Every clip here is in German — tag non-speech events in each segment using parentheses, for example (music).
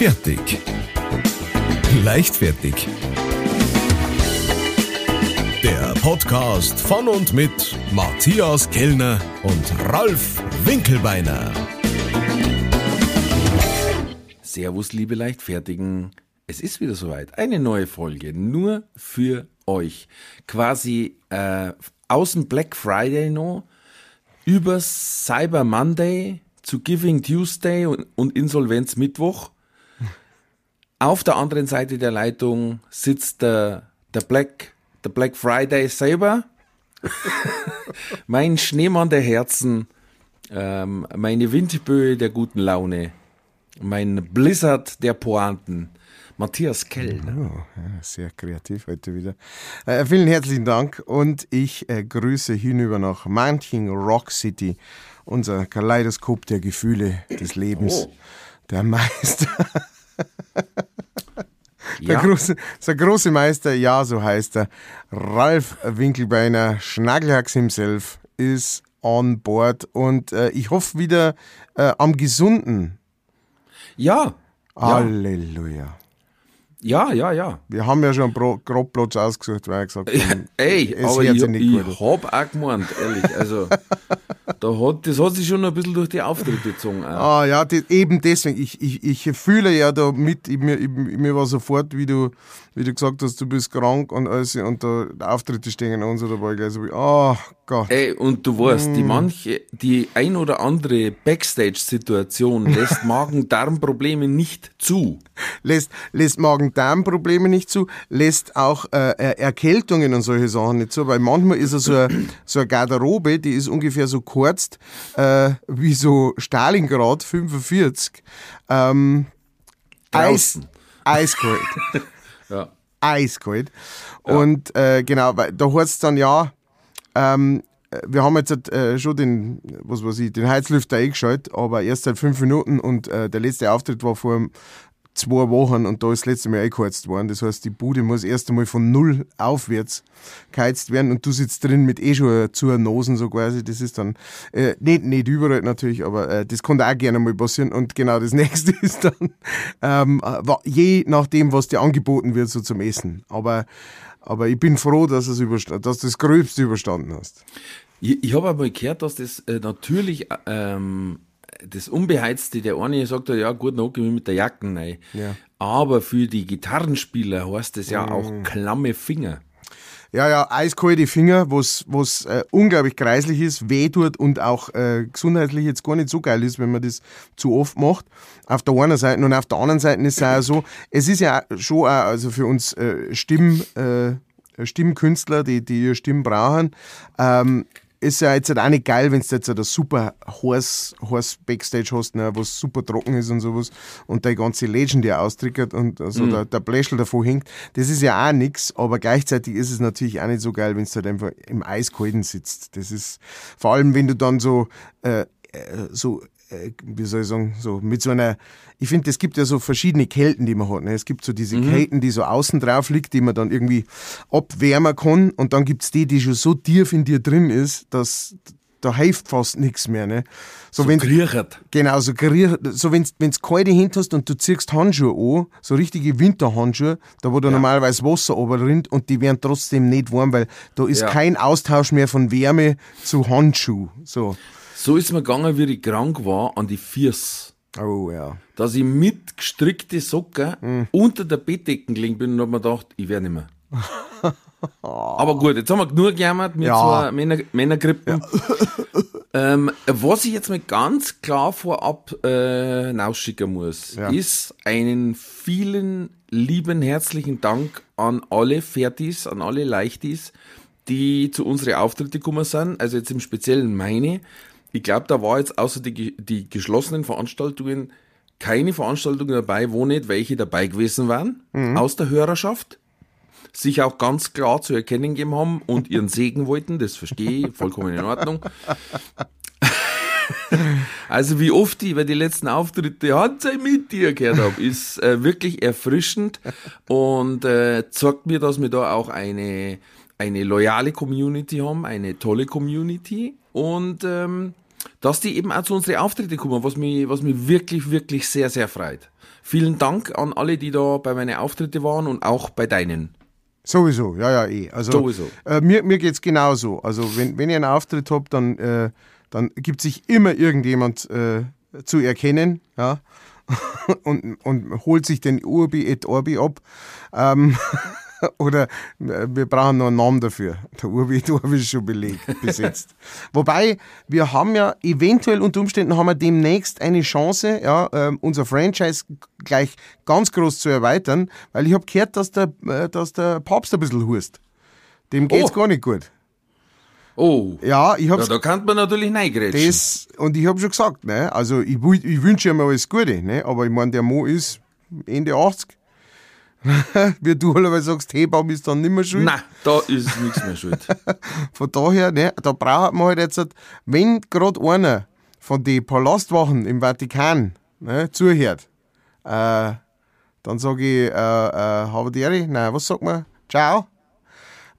Fertig. Leichtfertig. Der Podcast von und mit Matthias Kellner und Ralf Winkelbeiner. Servus, liebe Leichtfertigen. Es ist wieder soweit. Eine neue Folge nur für euch. Quasi äh, aus dem Black Friday noch über Cyber Monday zu Giving Tuesday und, und Insolvenz Mittwoch. Auf der anderen Seite der Leitung sitzt der, der Black, der Black Friday selber. (laughs) mein Schneemann der Herzen, ähm, meine Windböe der guten Laune, mein Blizzard der Pointen, Matthias Kellner. Oh, ja, sehr kreativ heute wieder. Äh, vielen herzlichen Dank und ich äh, grüße hinüber nach Mountain Rock City, unser Kaleidoskop der Gefühle des Lebens. Oh. Der Meister. (laughs) Der, Ja. große, der große Meister, ja, so heißt er. Ralf Winkelbeiner, Schnagelhax himself, ist on board und äh, ich hoffe wieder äh, am Gesunden. Ja, ja, Halleluja. Ja, ja, ja. Wir haben ja schon einen Grobplatz ausgesucht, weil er gesagt haben, Ey, es aber ich, nicht gut ich hab auch gemeint, ehrlich. Also, da hat, das hat sich schon ein bisschen durch die Auftritte gezogen. Auch. Ah ja, die, eben deswegen. Ich, ich, ich fühle ja da mit, ich, mir, ich, mir war sofort, wie du, wie du gesagt hast, du bist krank und alles und da Auftritte stehen an uns oder so wie, oh Gott. Ey, und du weißt, Mm. die manche, die ein oder andere Backstage-Situation (laughs) lässt Magen-Darm-Probleme nicht zu. Lässt, lässt Magen-Darm-Probleme nicht zu, lässt auch äh, Er- Erkältungen und solche Sachen nicht zu, weil manchmal ist er so eine, so eine Garderobe, die ist ungefähr so kurz äh, wie so Stalingrad 45. Ähm, Eis, eiskalt. (laughs) Ja. eiskalt. Und äh, genau, weil da heißt es dann ja, ähm, wir haben jetzt äh, schon den, was weiß ich, den Heizlüfter eingeschaltet, aber erst seit fünf Minuten und äh, der letzte Auftritt war vor zwei Wochen und da ist das letzte Mal eingeheizt worden. Das heißt, die Bude muss erst einmal von null aufwärts geheizt werden und du sitzt drin mit eh schon zu Nosen so quasi. Das ist dann äh, nicht, nicht überall natürlich, aber äh, das kann auch gerne mal passieren. Und genau das (laughs) nächste ist dann ähm, äh, je nachdem, was dir angeboten wird, so zum Essen. Aber, aber ich bin froh, dass, es dass du das Gröbste überstanden hast. Ich, ich habe aber gehört, dass das äh, natürlich äh, ähm, das Unbeheizte, der eine sagt, ja gut, dann ich mich mit der Jacke rein. Ja. Aber für die Gitarrenspieler heißt das ja auch klamme Finger. Ja, ja, eiskalte Finger, was, was äh, unglaublich kreislich ist, weh tut und auch äh, gesundheitlich jetzt gar nicht so geil ist, wenn man das zu oft macht. Auf der einen Seite und auf der anderen Seite ist es auch so, es ist ja schon auch, also für uns äh, Stimm, äh, Stimmkünstler, die, die ihre Stimmen brauchen, ähm, ist ja jetzt halt auch nicht geil, wenn du jetzt ein super heiß, heiß Backstage hast, ne, was super trocken ist und sowas und der ganze Legend ja austrickert und also der, der Bläschel davor hängt. Das ist ja auch nix, aber gleichzeitig ist es natürlich auch nicht so geil, wenn du halt einfach im Eiskalten sitzt. Das ist vor allem, wenn du dann so, äh, äh, so wie soll ich sagen, so mit so einer, ich finde, es gibt ja so verschiedene Kälten, die man hat. Ne? Es gibt so diese Kälten, die so außen drauf liegt, die man dann irgendwie abwärmen kann und dann gibt's die, die schon so tief in dir drin ist, dass da hilft fast nichts mehr. Ne? So, wenn Griechert. Genau, so, gerier- so wenn du kalte Hände hast und du ziehst Handschuhe an, so richtige Winterhandschuhe, da wo da normalerweise Wasser rinnt und die werden trotzdem nicht warm, weil da ist Ja. kein Austausch mehr von Wärme zu Handschuh. So. So ist mir gegangen, wie ich krank war, an die Füße. Oh ja. Dass ich mit gestrickte Socken Mhm. unter der Bettdecken gelegen bin und hab mir gedacht, ich werde nicht mehr. (laughs) Aber gut, jetzt haben wir genug gejammert mit Ja. zwei Männer, Männergrippen. (laughs) Ähm, was ich jetzt mal ganz klar vorab äh, rausschicken muss, Ja. ist einen vielen lieben herzlichen Dank an alle Fertis, an alle Leichtis, die zu unseren Auftritte gekommen sind. Also jetzt im Speziellen meine. Ich glaube, da war jetzt außer die, die geschlossenen Veranstaltungen keine Veranstaltungen dabei, wo nicht welche dabei gewesen waren aus der Hörerschaft sich auch ganz klar zu erkennen gegeben haben und ihren (laughs) Segen wollten, das verstehe ich, vollkommen in Ordnung. (laughs) Also wie oft ich bei den letzten Auftritte Handzei mit dir gehört habe, ist äh, wirklich erfrischend. Und äh, zeigt mir, dass wir da auch eine, eine loyale Community haben, eine tolle Community und ähm, dass die eben auch zu unseren Auftritte kommen, was mich, was mich wirklich, wirklich sehr, sehr freut. Vielen Dank an alle, die da bei meinen Auftritte waren und auch bei deinen. Sowieso, ja, ja, eh. Also, Sowieso. Äh, mir mir geht es genauso. Also, wenn, wenn ihr einen Auftritt habt, dann, äh, dann gibt sich immer irgendjemand äh, zu erkennen, ja. (laughs) und, und holt sich den Urbi et Orbi ab. Ähm, (laughs) (laughs) oder äh, wir brauchen noch einen Namen dafür. Der Urbi Orbi ist schon belegt, besetzt. (laughs) Wobei, wir haben ja eventuell unter Umständen haben wir demnächst eine Chance, ja, ähm, unser Franchise gleich ganz groß zu erweitern, weil ich habe gehört, dass der, äh, dass der Papst ein bisschen hust. Dem geht's Oh. gar nicht gut. Oh, Ja, ich ja, hab's da kann man natürlich reingrätschen. das, und ich habe schon gesagt, ne, also ich, ich wünsche ihm alles Gute, ne, aber ich meine, der Mo ist Ende 80. (laughs) Wie du allweil sagst, Hebaum ist dann nicht mehr schuld. Nein, da ist nichts mehr schuld. (laughs) Von daher, ne, da braucht man halt jetzt, wenn gerade einer von den Palastwachen im Vatikan ne, zuhört, äh, dann sage ich, äh, äh, Havaderi, nein, was sagt man? Ciao.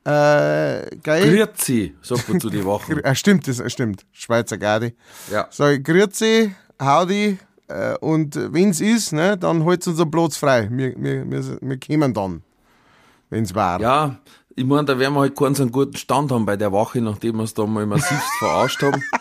Äh, geil. Grüezi, sagt man zu den Wachen. (laughs) Ah, stimmt, das stimmt. Schweizer Garde. Ja. Sag ich, Grüezi, Howdy, äh, und wenn's ist, ne, dann halt's uns einen Platz frei. Wir, wir, wir, wir kommen dann, wenn's war. Ja, ich meine, da werden wir halt keinen so einen guten Stand haben bei der Wache, nachdem wir es da mal massivst verarscht haben. (laughs)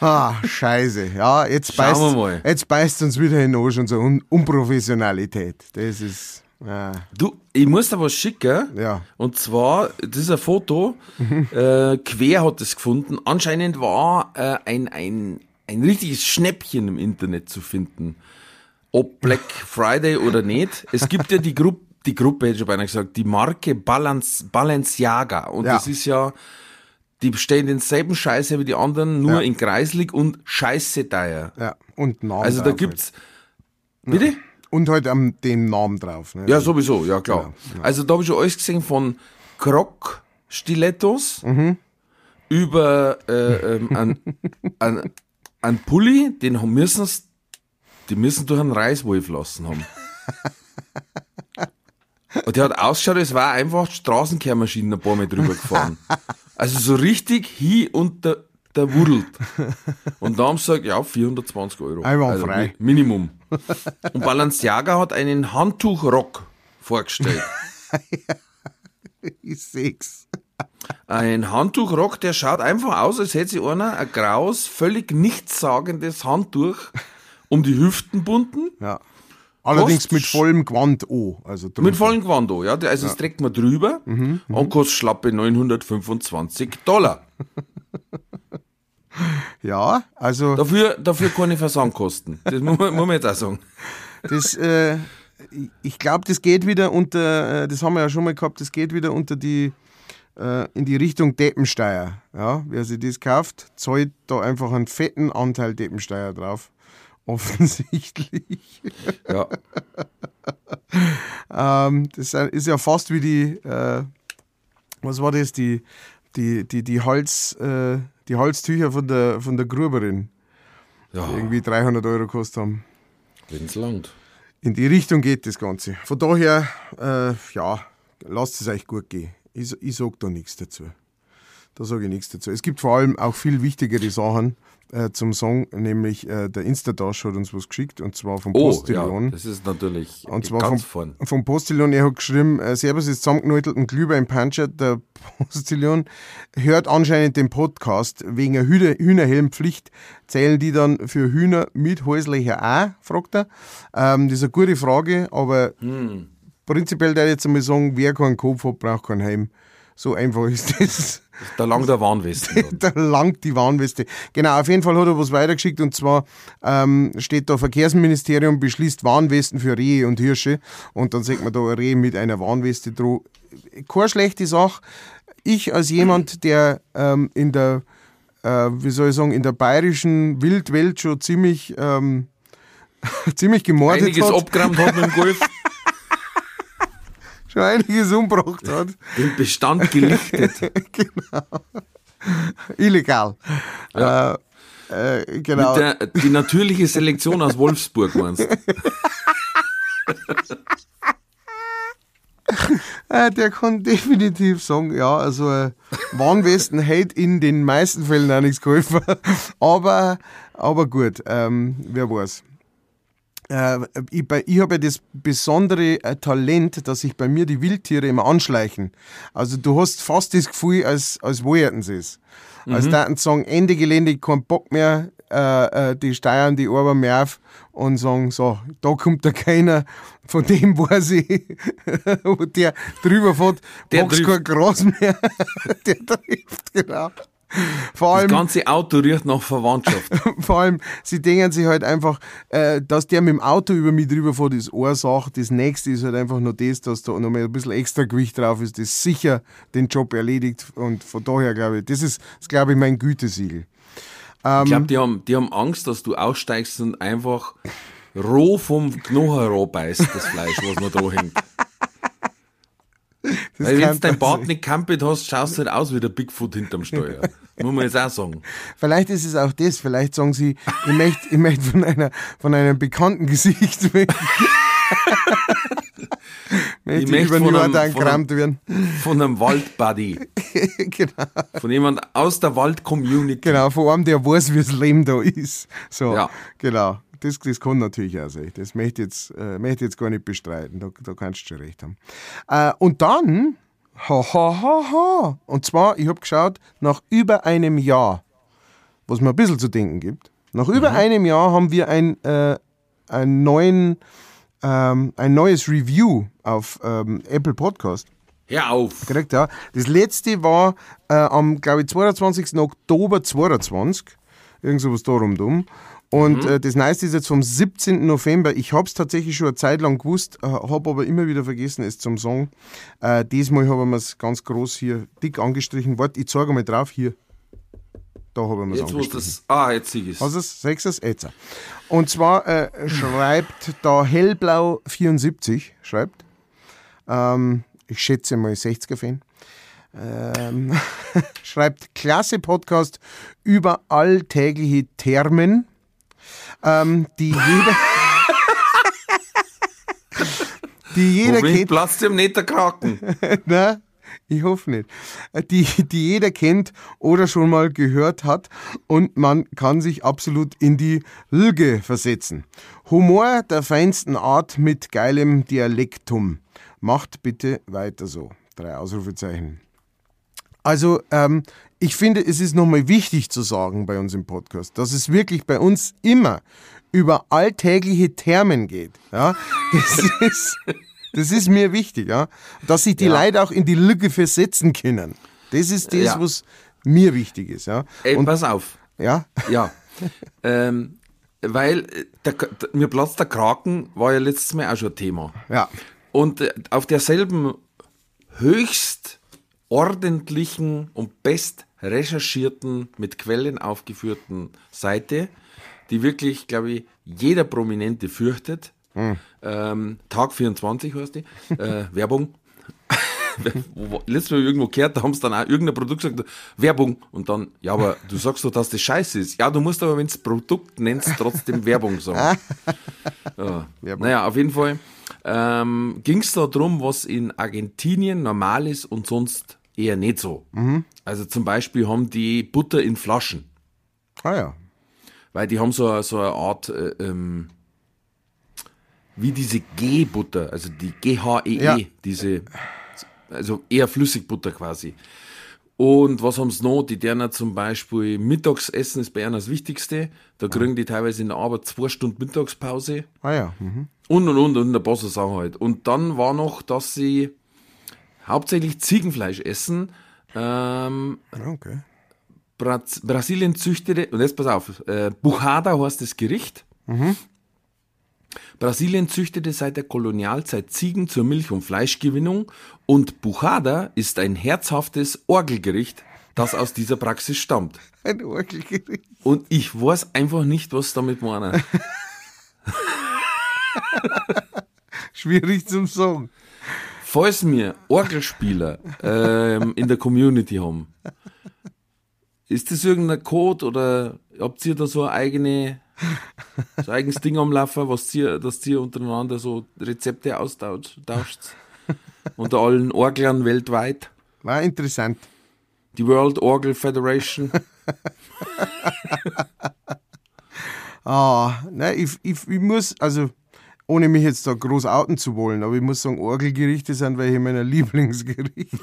Ah, scheiße. Ja, jetzt Schauen beißt, wir mal. jetzt beißt uns wieder in den Arsch unsere Un Unprofessionalität. Das ist, Du, ich muss da was schicken. Ja. Und zwar, das ist ein Foto, (laughs) äh, Quer hat es gefunden. Anscheinend war äh, ein, ein, ein richtiges Schnäppchen im Internet zu finden. Ob Black (laughs) Friday oder nicht. Es gibt ja die Gruppe, die Gruppe hätte ich schon beinahe gesagt, die Marke Balance, Balenciaga. Und Ja. das ist ja, die bestellen denselben Scheiße wie die anderen, nur Ja. in kreislig und scheiße teuer. ja, und Namen Also da gibt's, bitte? Und halt am den Namen drauf. Ne? Ja, sowieso, ja klar. Genau. Also da habe ich schon alles gesehen von Croc-Stilettos Mhm. über äh, ähm, ein, ein, ein Pulli, den haben müssen die müssen durch einen Reiswolf lassen haben. Und der hat ausgeschaut, es war einfach die Straßenkehrmaschine ein paar Mal drüber gefahren. (laughs) Also so richtig hi und der, wudelt. Und da haben sie gesagt, ja, 420 Euro. Einwandfrei. Mi- Minimum. Und Balenciaga hat einen Handtuchrock vorgestellt. (laughs) Ich seh's. Ein Handtuchrock, der schaut einfach aus, als hätte sich einer ein graues, völlig nichtssagendes Handtuch um die Hüften bunden. Ja. Allerdings Kostet mit vollem Gewand an. Also drunter. Mit vollem Gewand an, ja. Also das trägt man drüber und kostet schlappe 925 Dollar. Ja, also Dafür, dafür keine Versandkosten. Das muss man, muss man jetzt auch sagen. das, äh, ich- glaube, das geht wieder unter, äh, das haben wir ja schon mal gehabt, das geht wieder unter die, äh, in die Richtung Deppensteuer. Ja, wer sich das kauft, zahlt da einfach einen fetten Anteil Deppensteuer drauf. Offensichtlich. Ja. (laughs) Ähm, das ist ja fast wie die, äh, was war das, die, die, die, die, Holz, äh, die Holztücher von der, von der Gruberin, Ja, die irgendwie 300 Euro gekostet haben. wenn's langt. In die Richtung geht das Ganze. Von daher, äh, ja, lasst es euch gut gehen. Ich, ich sage da nichts dazu. Da sage ich nichts dazu. Es gibt vor allem auch viel wichtigere Sachen äh, zum Song, nämlich äh, der Instadash hat uns was geschickt und zwar vom Oh, Postillon. ja, das ist natürlich Und zwar ganz vom, vom Postillon, er hat geschrieben, äh, Servus ist zusammengenäutelten Glühwein-Puncher, der Postillon hört anscheinend den Podcast wegen einer Hühner Hühnerhelmpflicht. Zählen die dann für Hühner mit häuslicher auch, fragt er. Ähm, das ist eine gute Frage, aber Hm. prinzipiell da jetzt einmal sagen, wer keinen Kopf hat, braucht keinen Helm. So einfach ist das. Da langt der Warnwesten. dann. (laughs) da langt die Warnweste. Genau, auf jeden Fall hat er was weitergeschickt und zwar ähm, steht da Verkehrsministerium beschließt Warnwesten für Rehe und Hirsche und dann sieht man da ein Reh mit einer Warnweste drauf. Keine schlechte Sache. Ich als jemand, der ähm, in der, äh, wie soll ich sagen, in der bayerischen Wildwelt schon ziemlich, ähm, (laughs) ziemlich gemordet Einiges hat, abgerammt hat mit dem Golf, (laughs) schon einiges umgebracht hat. (laughs) den Bestand gelichtet. (laughs) Illegal. Ja. Äh, äh, genau. Der, die natürliche Selektion aus Wolfsburg meinst? (laughs) Äh, der kann definitiv sagen, ja, also äh, Warnwesten hätte in den meisten Fällen auch nichts geholfen. aber, aber gut, ähm, wer weiß. Äh, ich, ich habe ja das besondere äh, Talent, dass sich bei mir die Wildtiere immer anschleichen. Also du hast fast das Gefühl, als, als wollten sie es. Mhm. Als daten sagen, Ende Gelände, kein Bock mehr, äh, äh, die steuern die Ober mehr auf und sagen, so, da kommt da keiner, von dem weiß ich, (laughs) wo der drüber fährt, der wächst kein Gras mehr. (laughs) der trifft, genau. Vor allem, das ganze Auto riecht nach Verwandtschaft. (laughs) vor allem, sie denken sich halt einfach, äh, dass der mit dem Auto über mich drüber fährt, ist eine Sache. Das nächste ist halt einfach nur das, dass da noch mal ein bisschen extra Gewicht drauf ist, das sicher den Job erledigt. Und von daher glaube ich, das ist, das glaube ich, mein Gütesiegel. Ähm, ich glaube, die haben, die haben Angst, dass du aussteigst und einfach roh vom Knochen beißt, das Fleisch, was noch da hängt. (laughs) Weil wenn du dein Bart nicht kampelt hast, schaust du halt aus wie der Bigfoot hinterm Steuer. (laughs) Muss man jetzt auch sagen. Vielleicht ist es auch das. Vielleicht sagen sie, ich möchte, ich möchte von, einer, von einem bekannten Gesicht weg. (laughs) ich möchte über von einem, von, einem, werden. von einem Waldbuddy. (laughs) genau. Von jemand aus der Wald-Community. Genau, von einem, der weiß, wie das Leben da ist. So, ja. genau das, das kann natürlich auch sein. Das möchte ich jetzt, äh, möchte jetzt gar nicht bestreiten. Da, da kannst du schon recht haben. Äh, und dann, ha, ha, ha, ha. Und zwar, ich habe geschaut, nach über einem Jahr, was mir ein bisschen zu denken gibt, nach über mhm. einem Jahr haben wir ein, äh, einen neuen, ähm, ein neues Review auf ähm, Apple Podcast. Hör auf! Korrekt, ja. Das letzte war äh, am, glaube ich, 22. Oktober 2022. Irgend sowas darum dumm. Und mhm. äh, das Nice ist jetzt vom 17. November. Ich habe es tatsächlich schon eine Zeit lang gewusst, äh, habe aber immer wieder vergessen, es zum Song. Äh, diesmal haben wir es ganz groß hier dick angestrichen. Warte, ich zeige mal drauf hier. Da haben wir es angestrichen. Das, ah, jetzt sehe ich es. Sechs es? Jetzt. Und zwar äh, schreibt da Hellblau74, schreibt, ähm, ich schätze mal 60er-Fan, ähm, (laughs) schreibt klasse Podcast über alltägliche Thermen ähm, die jeder. die jeder Wohin kennt. Platz dem (laughs) nicht der Kraken. Nein, ich hoffe nicht. Die, die jeder kennt oder schon mal gehört hat und man kann sich absolut in die Lüge versetzen. Humor der feinsten Art mit geilem Dialektum. Macht bitte weiter so. Drei Ausrufezeichen. Also, ähm, ich finde, es ist nochmal wichtig zu sagen bei uns im Podcast, dass es wirklich bei uns immer über alltägliche Termen geht. Ja? Das, (laughs) ist, das ist mir wichtig, ja? dass sich die ja. Leute auch in die Lücke versetzen können. Das ist das, ja. was mir wichtig ist. Ja? Ey, Und, pass auf. Ja? Ja. ähm, weil äh, der, der, mir platzt der Kraken war ja letztes Mal auch schon Thema. Ja. Und äh, auf derselben höchst ordentlichen und best recherchierten, mit Quellen aufgeführten Seite, die wirklich, glaube ich, jeder Prominente fürchtet. Hm. Ähm, Tag 24 heißt die. Äh, (laughs) Werbung. Letztes Mal irgendwo gehört, da haben sie dann auch irgendein Produkt gesagt, Werbung. Und dann, ja, aber du sagst doch, dass das scheiße ist. Ja, du musst aber, wenn du Produkt nennst, trotzdem Werbung sagen. (laughs) Ja. Werbung. Naja, auf jeden Fall ähm, ging es da drum, was in Argentinien normal ist und sonst eher nicht so. Mhm. Also zum Beispiel haben die Butter in Flaschen. Ah ja. Weil die haben so, so eine Art, äh, ähm, wie diese G-Butter, also die GHEE, -E, ja. diese, also eher Flüssigbutter quasi. Und was haben sie noch? Die deren zum Beispiel Mittagsessen ist bei ihnen das Wichtigste. Da kriegen die teilweise in der Arbeit zwei Stunden Mittagspause. Ah ja. Mhm. Und und und und ein paar so Sachen halt. Und dann war noch, dass sie hauptsächlich Ziegenfleisch essen. Ähm, okay. Bra Brasilien züchtete, und jetzt pass auf, äh, Buchada heißt das Gericht. Mhm. Brasilien züchtete seit der Kolonialzeit Ziegen zur Milch- und Fleischgewinnung und Buchada ist ein herzhaftes Orgelgericht, das aus dieser Praxis stammt. (laughs) Ein Orgelgericht. Und ich weiß einfach nicht, was damit meinen. (laughs) Schwierig zum Sagen falls wir Orgelspieler ähm, in der Community haben, ist das irgendein Code oder habt ihr da so ein eigene, so eigenes Ding am Laufen, was ihr, dass ihr untereinander so Rezepte austauscht? unter allen Orglern weltweit. War interessant. Die World Orgel Federation. (laughs) Ah, nein, ich, ich, ich muss, also ohne mich jetzt da groß outen zu wollen, aber ich muss sagen, Orgelgerichte sind welche meiner Lieblingsgerichte.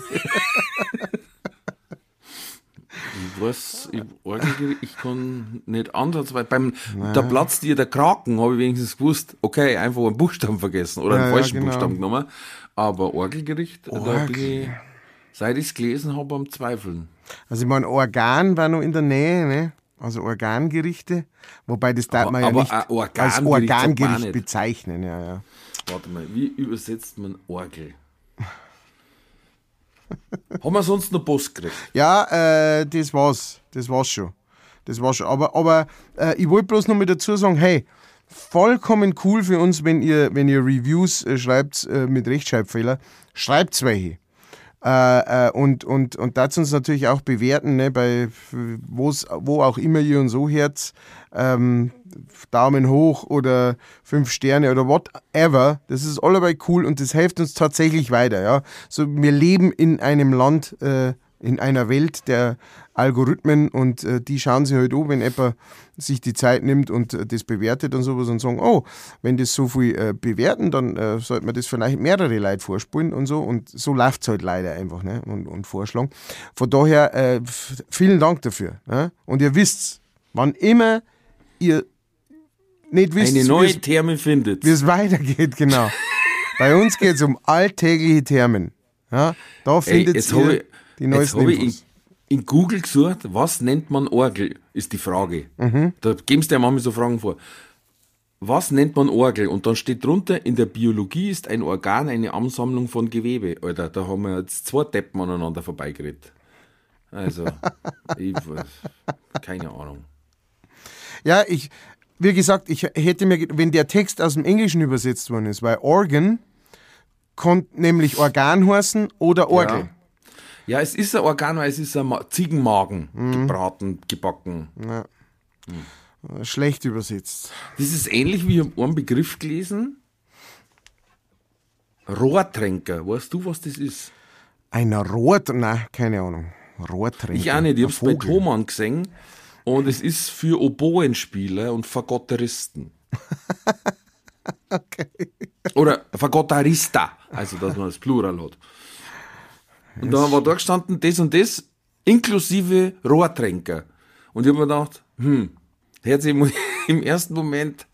Ich weiß, ich, Orgelgericht, ich kann nicht anders, weil beim, da platzt dir der Kraken, habe ich wenigstens gewusst, okay, einfach einen Buchstaben vergessen oder einen Ja, ja, falschen genau. Buchstaben genommen. Aber Orgelgericht, da Orgel. bin ich, seit ich es gelesen habe, am Zweifeln. Also ich meine, Organ war noch in der Nähe, ne? Also Organgerichte, wobei das darf Aber- man ja nicht ein als Organgericht Organgericht nicht. bezeichnen, ja, ja. Warte mal, wie übersetzt man Orgel? (laughs) Haben wir sonst noch Post gekriegt? Ja, äh, das war's. Das war's schon. Das war's schon. Aber, aber äh, ich wollte bloß noch mal dazu sagen, hey, vollkommen cool für uns, wenn ihr, wenn ihr Reviews äh, schreibt äh, mit Rechtschreibfehler. Schreibt's welche. Äh, äh, und, und, und das uns natürlich auch bewerten, ne, bei wo auch immer ihr uns so hört. Ähm, Daumen hoch oder fünf Sterne oder whatever. Das ist allebei cool und das hilft uns tatsächlich weiter. Ja? So, wir leben in einem Land, äh, in einer Welt der Algorithmen und äh, die schauen sich halt an, wenn jemand sich die Zeit nimmt und äh, das bewertet und sowas und sagen, oh, wenn das so viel äh, bewerten, dann äh, sollte man das vielleicht mehrere Leute vorspulen und so und so läuft es halt leider einfach ne? und, und vorschlagen. Von daher äh, vielen Dank dafür. Ne? Und ihr wisst, wann immer ihr nicht wisst, Eine wie neue es- Therme findet. wie es weitergeht, genau. (laughs) Bei uns geht es um alltägliche Thermen. Ja, da Ey, findet jetzt ihr die jetzt neuesten hab ich in, Infos. in Google gesucht, was nennt man Orgel, ist die Frage. Mhm. Da geben sie dir manchmal so Fragen vor. Was nennt man Orgel? Und dann steht drunter, in der Biologie ist ein Organ eine Ansammlung von Gewebe. Alter, da haben wir jetzt zwei Deppen aneinander vorbeigeredet. Also, (laughs) ich keine Ahnung. Ja, ich, wie gesagt, ich hätte mir, wenn der Text aus dem Englischen übersetzt worden ist, weil Organ konnte nämlich Organ heißen oder Orgel. Ja. Ja, es ist ein Organ, weil es ist ein Ma- Ziegenmagen, Mhm. gebraten, gebacken. Schlecht übersetzt. Das ist ähnlich wie ich einen Begriff gelesen. Rohrtränker. Weißt du, was das ist? Ein Rohr, nein, keine Ahnung. Rohrtränker. Ich auch nicht. Ich hab's Ein bei. Thomann gesehen. Und es ist für Oboenspieler und Fagotteristen. (laughs) Oder Fagotterista. Also, dass man das Plural hat. Und da war da gestanden, das und das, inklusive Rohrtränker. Und ich hab mir gedacht, hm, hört sich (laughs) im- ersten Moment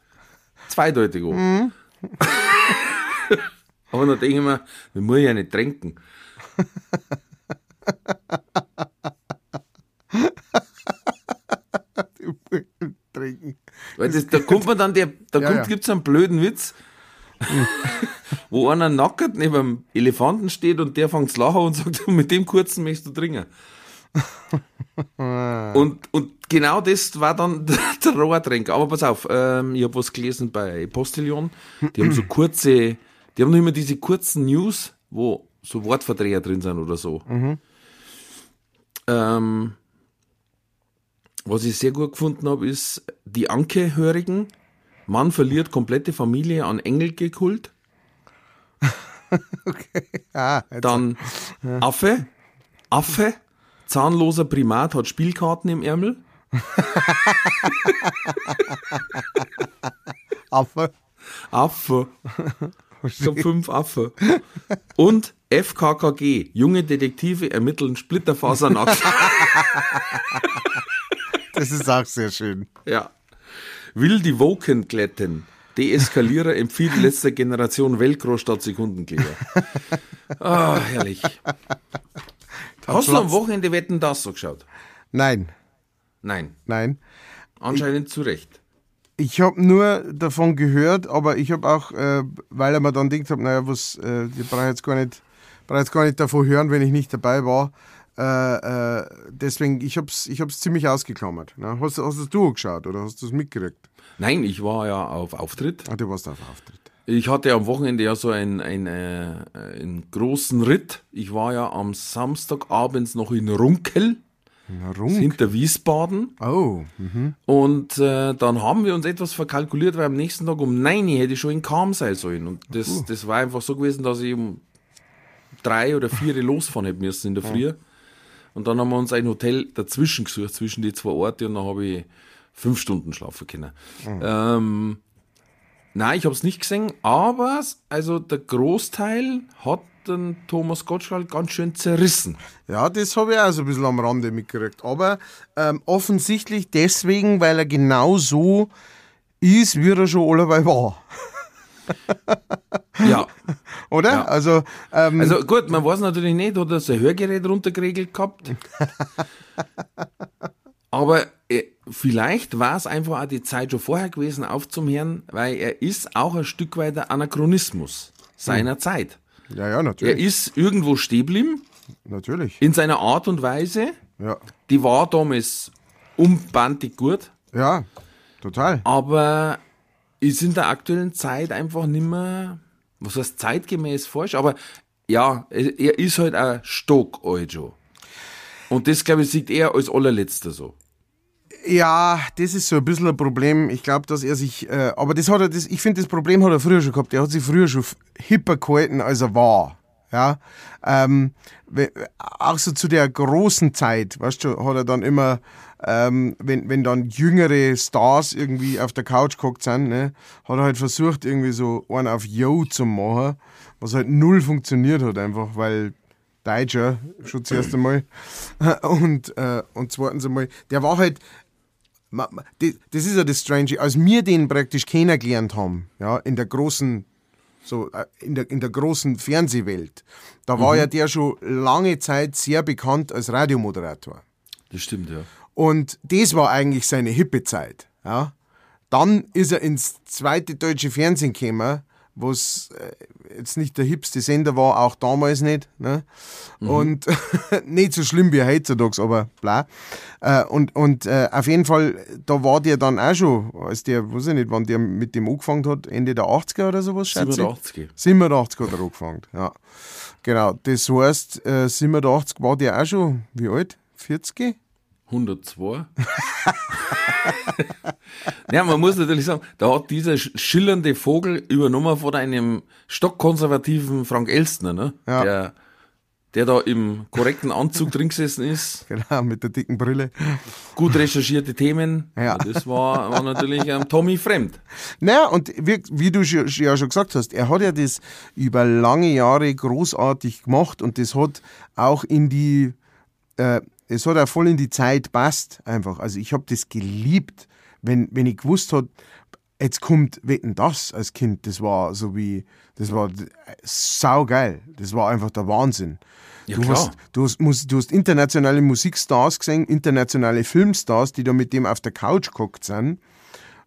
zweideutig an. (laughs) Aber dann denke ich mir, wir muss ja nicht tränken. (laughs) Trinken. Weil das, da kommt man dann, der, da Ja, kommt, ja. gibt's einen blöden Witz, wo einer nackert neben einem Elefanten steht und der fängt zu lachen und sagt, (laughs) mit dem kurzen möchtest du trinken. (laughs) und, und genau das war dann (laughs) der Rohrtränker. Aber pass auf, ähm, ich habe was gelesen bei Postillon. Die haben so kurze, die haben immer diese kurzen News, wo so Wortverdreher drin sind oder so. Ähm, was ich sehr gut gefunden habe, ist die Anke-Hörigen. Mann verliert komplette Familie an Engelgekult. (laughs) Ah, jetzt, Dann Affe. Affe. Zahnloser Primat hat Spielkarten im Ärmel. (laughs) Affe. Affe. Ich hab fünf Affe. Und FKKG. Junge Detektive ermitteln Splitterfasernackt. (laughs) Das ist auch sehr schön. ja. Will die Woken glätten. Deeskalierer empfiehlt (laughs) letzter Generation Velcro statt Sekundenkleber. (laughs) Ah, herrlich. Hast du am Wochenende Wetten das so geschaut? Nein, Nein. nein. Anscheinend zu Recht. Ich habe nur davon gehört, aber ich habe auch, äh, weil ich mir dann gedacht habe, naja, was, äh, ich brauche jetzt gar nicht, brauche jetzt gar nicht davon hören, wenn ich nicht dabei war. Äh, äh, deswegen, ich habe es ich hab's ziemlich ausgeklammert. Ne? Hast, du- hast du es du geschaut oder hast du es mitgekriegt? Nein, ich war ja auf Auftritt. Ah, du warst auf Auftritt. Ich hatte am Wochenende ja so einen, einen, äh, einen großen Ritt. Ich war ja am Samstagabends noch in Runkel, Na, Runk. hinter Wiesbaden. Oh, mhm. Und äh, dann haben wir uns etwas verkalkuliert, weil am nächsten Tag um 9 Uhr hätte ich schon in Kam sein sollen. Und das, das war einfach so gewesen, dass ich um drei oder vier losfahren hätten müssen in der Früh. Und dann haben wir uns ein Hotel dazwischen gesucht, zwischen die zwei Orte, und dann habe ich fünf Stunden schlafen können. Ähm, nein, ich habe es nicht gesehen, aber also der Großteil hat den Thomas Gottschalk ganz schön zerrissen. Ja, das habe ich auch so ein bisschen am Rande mitgekriegt. Aber ähm, offensichtlich deswegen, weil er genau so ist, wie er schon allebei war. (laughs) Ja, Oder? Ja. Also, ähm, also gut, man weiß natürlich nicht, hat er sein Hörgerät runtergeregelt gehabt. (laughs) Aber äh, vielleicht war es einfach auch die Zeit schon vorher gewesen, aufzuhören, weil er ist auch ein Stück weit ein Anachronismus seiner Zeit. ja, ja, Er natürlich. ist irgendwo stehen geblieben, natürlich. in seiner Art und Weise. Ja. Die war damals umbandig gut, ja, total. aber ist in der aktuellen Zeit einfach nicht mehr, was heißt zeitgemäß falsch, aber ja, er ist halt ein Stock alt. Und das, glaube ich, sieht er als allerletzter so. Ja, das ist so ein bisschen ein Problem. Ich glaube, dass er sich, äh, aber das hat er, das, ich finde, das Problem hat er früher schon gehabt. Er hat sich früher schon hipper gehalten, als er war. Ja, ähm, auch so zu der großen Zeit, weißt du, hat er dann immer, ähm, wenn, wenn dann jüngere Stars irgendwie auf der Couch gehockt sind, ne, hat er halt versucht, irgendwie so einen auf Yo zu machen, was halt null funktioniert hat, einfach, weil Deutscher, schon zuerst einmal. (laughs) Und, äh, und zweitens einmal, der war halt, Das ist ja das Strange. Als wir den praktisch kennengelernt haben, ja, in der großen, so, äh, in der, in der großen Fernsehwelt, da war ja der schon lange Zeit sehr bekannt als Radiomoderator. Das stimmt, ja. Und das war eigentlich seine hippe Zeit. Ja. Dann ist er ins zweite deutsche Fernsehen gekommen, was äh, jetzt nicht der hipste Sender war, auch damals nicht. Ne? Und (laughs) nicht so schlimm wie heutzutage, aber bla. Äh, und und äh, auf jeden Fall, da war der dann auch schon, als der, weiß ich nicht, wann der mit dem angefangen hat, Ende der 80er oder sowas, schätze ich. 87. 87 hat er angefangen, ja. Genau, das heißt, äh, 87 war der auch schon, wie alt? 40? 102. ja, man muss natürlich sagen, da hat dieser sch- schillernde Vogel übernommen von einem stockkonservativen Frank Elstner, ne? Ja. Der, der da im korrekten Anzug drin gesessen ist, (laughs) Genau, mit der dicken Brille. gut recherchierte Themen. Ja. Das war, war natürlich ähm, Tommy fremd. Naja, und wie, wie du ja schon gesagt hast, er hat ja das über lange Jahre großartig gemacht und das hat auch in die, äh, es hat auch voll in die Zeit passt einfach. Also ich habe das geliebt, wenn, wenn ich gewusst hat, jetzt kommt Wetten das als Kind, das war so wie, das war saugeil, das war einfach der Wahnsinn. Ja, du, klar. hast, du, hast, du hast internationale Musikstars gesehen, internationale Filmstars, die da mit dem auf der Couch gehockt sind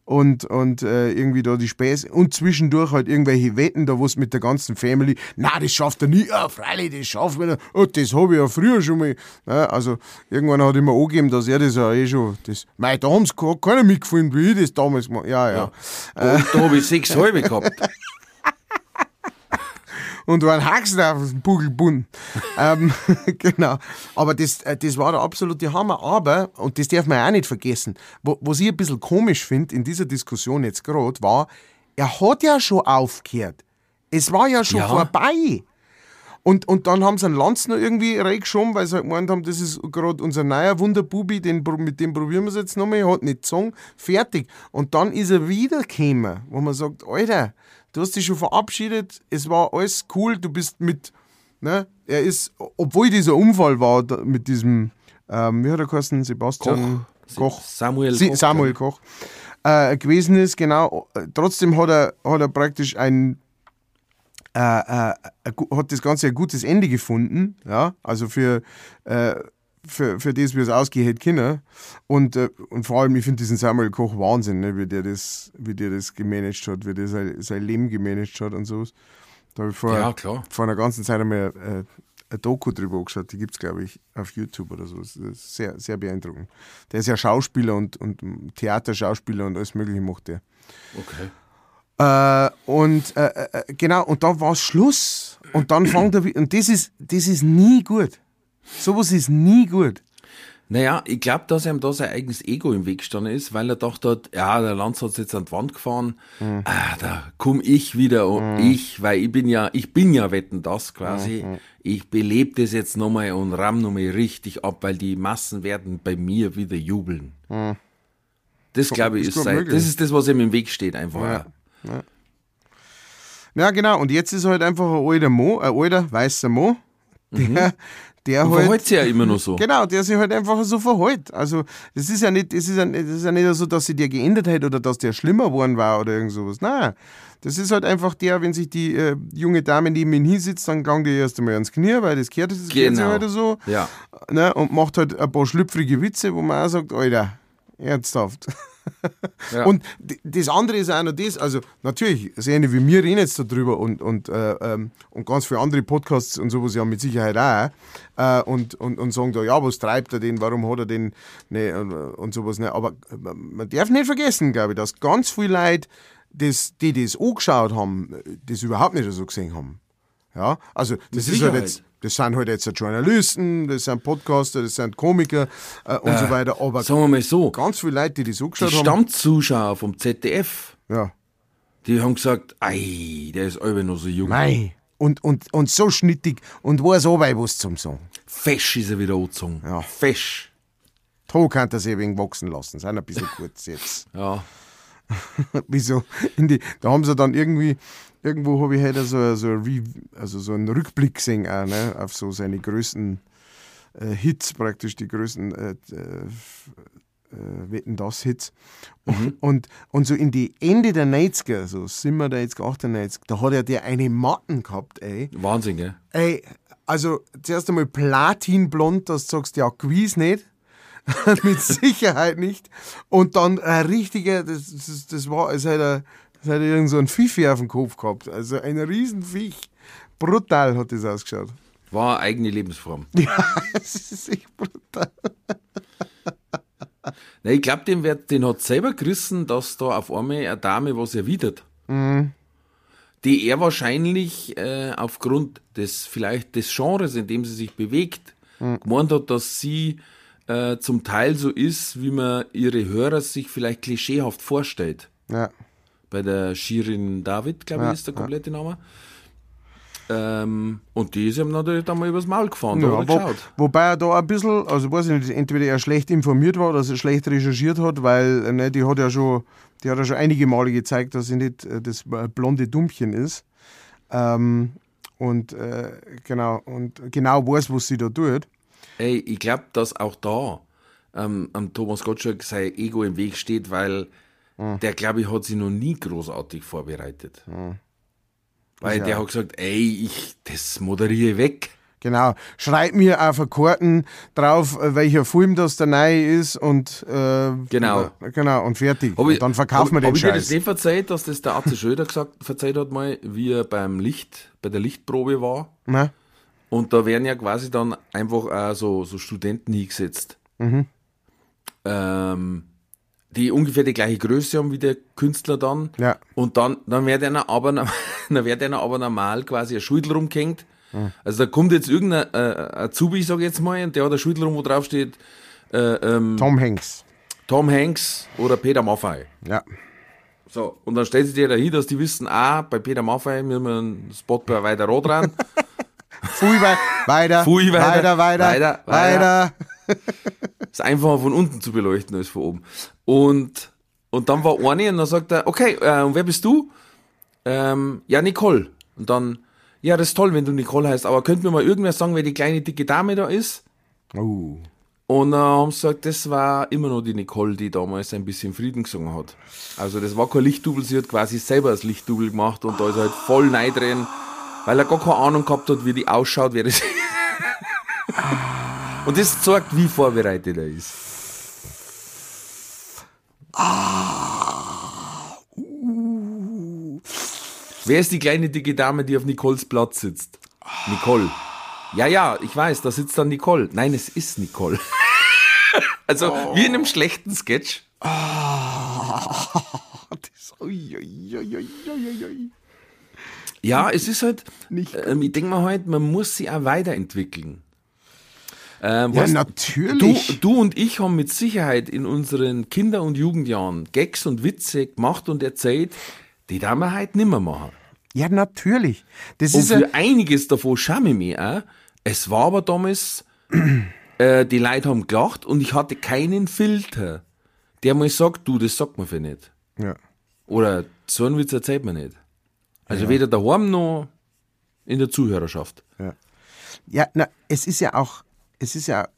und, und äh, irgendwie da die Späße und zwischendurch halt irgendwelche Wetten, da wo es mit der ganzen Family, na, das schafft er nie, ja, freilich, das schafft er, oh, das habe ich ja früher schon mal. Ja, also irgendwann hat ihm angegeben, dass er das ja eh schon, das, mei, da haben sie keiner mitgefilmt, wie ich das damals gemacht Ja, ja. Da, da habe ich sechs (laughs) halbe gehabt. Und waren Haxen auf dem Bugel bunt. ähm, (laughs) genau. Aber das, äh, das war der absolute Hammer. Aber, und das darf man auch nicht vergessen, wo, was ich ein bisschen komisch finde in dieser Diskussion jetzt gerade, war, er hat ja schon aufgehört. Es war ja schon Ja. vorbei. Und, und dann haben sie einen Lanz noch irgendwie reingeschoben, weil sie halt gemeint haben, das ist gerade unser neuer Wunderbubi, den, mit dem probieren wir es jetzt nochmal, er hat nicht gesungen, fertig. Und dann ist er wiedergekommen, wo man sagt, Alter, du hast dich schon verabschiedet, es war alles cool, du bist mit, ne, er ist, obwohl dieser Unfall war mit diesem, ähm, wie hat er geheißen, Sebastian Koch, Samuel Sie, Koch, Samuel Koch, äh, gewesen ist, genau, trotzdem hat er, hat er praktisch ein äh, äh, hat das Ganze ein gutes Ende gefunden, ja, also für, äh, für, für das, wie es ausgehen hätte können. Und, äh, und vor allem, ich finde diesen Samuel Koch Wahnsinn, ne, wie, der das, wie der das gemanagt hat, wie der sein, sein Leben gemanagt hat und sowas. Da habe ich vor, Ja, vor einer ganzen Zeit einmal äh, ein Doku drüber angeschaut, die gibt es, glaube ich, auf YouTube oder so. Das ist sehr, sehr beeindruckend. Der ist ja Schauspieler und, und Theaterschauspieler und alles Mögliche macht der. Okay. Äh, und äh, äh, genau, und da war Schluss. Und dann fängt er wieder. Und das ist, das ist nie gut. Sowas ist nie gut. Naja, ich glaube, dass ihm da sein eigenes Ego im Weg gestanden ist, weil er dachte ja, der Lanz hat jetzt an die Wand gefahren, Mhm. ah, da komm ich wieder und ich, weil ich bin ja, ich bin ja wetten das quasi. Mhm. Ich belebe das jetzt nochmal und ramm nochmal richtig ab, weil die Massen werden bei mir wieder jubeln. Das glaube ich ist ist sein, das ist das, was ihm im Weg steht einfach. Ja. Ja, genau. Und jetzt ist halt einfach ein alter Mo, ein alter weißer Mo, der, der halt. verhält sich ja immer noch so. (laughs) Genau, der sich halt einfach so verhält. Also, das ist ja nicht, das ist ja, das ist ja nicht so, dass sich der geändert hat oder dass der schlimmer geworden war oder irgend sowas. Nein. Das ist halt einfach der, wenn sich die äh, junge Dame neben ihn hinsitzt, dann klang die erst einmal ans Knie, weil das gehört, das sich Genau. halt so. Ja. Ne, und macht halt ein paar schlüpfrige Witze, wo man auch sagt, Alter, ernsthaft. Ja. Und das andere ist auch noch das, also natürlich, so eine wie wir reden jetzt darüber und, und, äh, ähm, und ganz viele andere Podcasts und sowas ja mit Sicherheit auch äh, und, und, und sagen da, ja, was treibt er den, warum hat er den ne, und, und sowas. Ne. Aber äh, man darf nicht vergessen, glaube ich, dass ganz viele Leute, das, die das angeschaut haben, das überhaupt nicht so gesehen haben. Ja, also das ist halt Sicherheit. jetzt, das sind halt jetzt Journalisten, das sind Podcaster, das sind Komiker äh, und so weiter, aber Sagen wir mal so, ganz viele Leute, die das die angeschaut haben, Stammzuschauer vom ZDF, ja, die haben gesagt, ei, der ist alle noch so jung. mei, und, und, und so schnittig und weiß auch was zum Sagen. Fesch ist er wieder angezogen. Ja. Fesch. Da kann er sich wenig wachsen lassen, sind ein bisschen (laughs) kurz jetzt. Ja. (laughs) Wieso? Die, da haben sie dann irgendwie, irgendwo habe ich heute so, so, also so einen Rückblick gesehen, auch, ne, auf so seine größten äh, Hits, praktisch die größten äh, äh, äh, Wetten das Hits. Und, und, und so in die Ende der 90er, so 97, 98, da hat er der eine Matten gehabt, ey. Wahnsinn, gell? Ey, also zuerst einmal platinblond, dass du sagst, ja, gewiss nicht. (laughs) Mit Sicherheit nicht. Und dann ein richtiger, das, das, das war, es hat, er, es hat irgend so ein Fifi auf dem Kopf gehabt. Also ein Riesenviech. Brutal hat das ausgeschaut. War eine eigene Lebensform. (laughs) Ja, es ist echt brutal. Na, ich glaube, den, wird- den hat selber gerissen, dass da auf einmal eine Dame was erwidert. Mhm. Die er wahrscheinlich äh, aufgrund des, vielleicht des Genres, in dem sie sich bewegt, Mhm. gemeint hat, dass sie äh, zum Teil so ist, wie man ihre Hörer sich vielleicht klischeehaft vorstellt. Ja. bei der Shirin David, glaube ich, Ja, ist der komplette Name. Ähm, und die ist ihm natürlich dann mal übers Maul gefahren, Ja, wo, geschaut. wobei er da ein bisschen, also weiß ich nicht, entweder er schlecht informiert war oder er schlecht recherchiert hat, weil äh, ne, die hat ja schon, die hat ja schon einige Male gezeigt, dass sie nicht äh, das blonde Dummchen ist. Ähm, und äh, genau, und genau weiß, was sie da tut. Ey, ich glaube, dass auch da ähm, am Thomas Gottschalk sein Ego im Weg steht, weil Hm. der, glaube ich, hat sich noch nie großartig vorbereitet. Hm. Weil Ja. der hat gesagt, ey, ich, das moderiere weg. Genau. Schreib mir auf Karten drauf, äh, welcher Film das der neue ist und äh, Genau. genau und fertig. Hab ich- und dann verkaufen wir hab, den hab ich dir das Scheiß. nicht verzeiht, dass das der Atze Schröder gesagt, verzeiht hat mal, wie er beim Licht, bei der Lichtprobe war? Na? Und da werden ja quasi dann einfach auch so, so Studenten hingesetzt. Mhm. Ähm, die ungefähr die gleiche Größe haben wie der Künstler dann. Ja. Und dann, dann wird einer aber, (laughs) dann wird einer aber normal quasi ein Schüttel rumgehängt. Mhm. Also da kommt jetzt irgendein äh, Azubi, sag ich jetzt mal, und der hat ein Schüttel rum, wo drauf steht, äh, ähm, Tom Hanks. Tom Hanks oder Peter Maffay. Ja. So, und dann stellt sich der da hin, dass die wissen, ah, bei Peter Maffay müssen wir einen Spot bei weiter rot ran. (laughs) Pfui, wei weiter, Pfui, weiter, weiter, weiter, weiter, weiter. ist einfacher von unten zu beleuchten als von oben. Und, und dann war eine und dann sagt er, okay, äh, und wer bist du? Ähm, ja, Nicole. Und dann, ja, das ist toll, wenn du Nicole heißt, aber könnt mir mal irgendwer sagen, wer die kleine dicke Dame da ist? Oh. Und dann haben sie gesagt, das war immer noch die Nicole, die damals ein bisschen Frieden gesungen hat. Also das war kein Lichtdubel, sie hat quasi selber das Lichtdubel gemacht und da ist halt voll neidrehen, weil er gar keine Ahnung gehabt hat, wie die ausschaut, wer das ist. (laughs) Und das zeigt, wie vorbereitet er ist. Wer ist die kleine dicke Dame, die auf Nicoles Platz sitzt? Nicole. Ja, ja, ich weiß, da sitzt dann Nicole. Nein, es ist Nicole. (laughs) also wie in einem schlechten Sketch. (laughs) Das, ui, ui, ui, ui, ui. Ja, es ist halt, Nicht ähm, ich denke mal halt, man muss sie auch weiterentwickeln. Ähm, Ja, weißt, natürlich. Du, du und ich haben mit Sicherheit in unseren Kinder- und Jugendjahren Gags und Witze gemacht und erzählt, die darf man heute nimmer machen. Ja, natürlich. Das Und ist für einiges davon schäme ich mich auch. Es war aber damals, (clears throat) äh, die Leute haben gelacht und ich hatte keinen Filter, der mal sagt, du, das sagt man für nicht. ja. Oder so einen Witz erzählt man nicht. Also weder daheim noch in der Zuhörerschaft. Ja, na, es ist ja auch, es ist ja,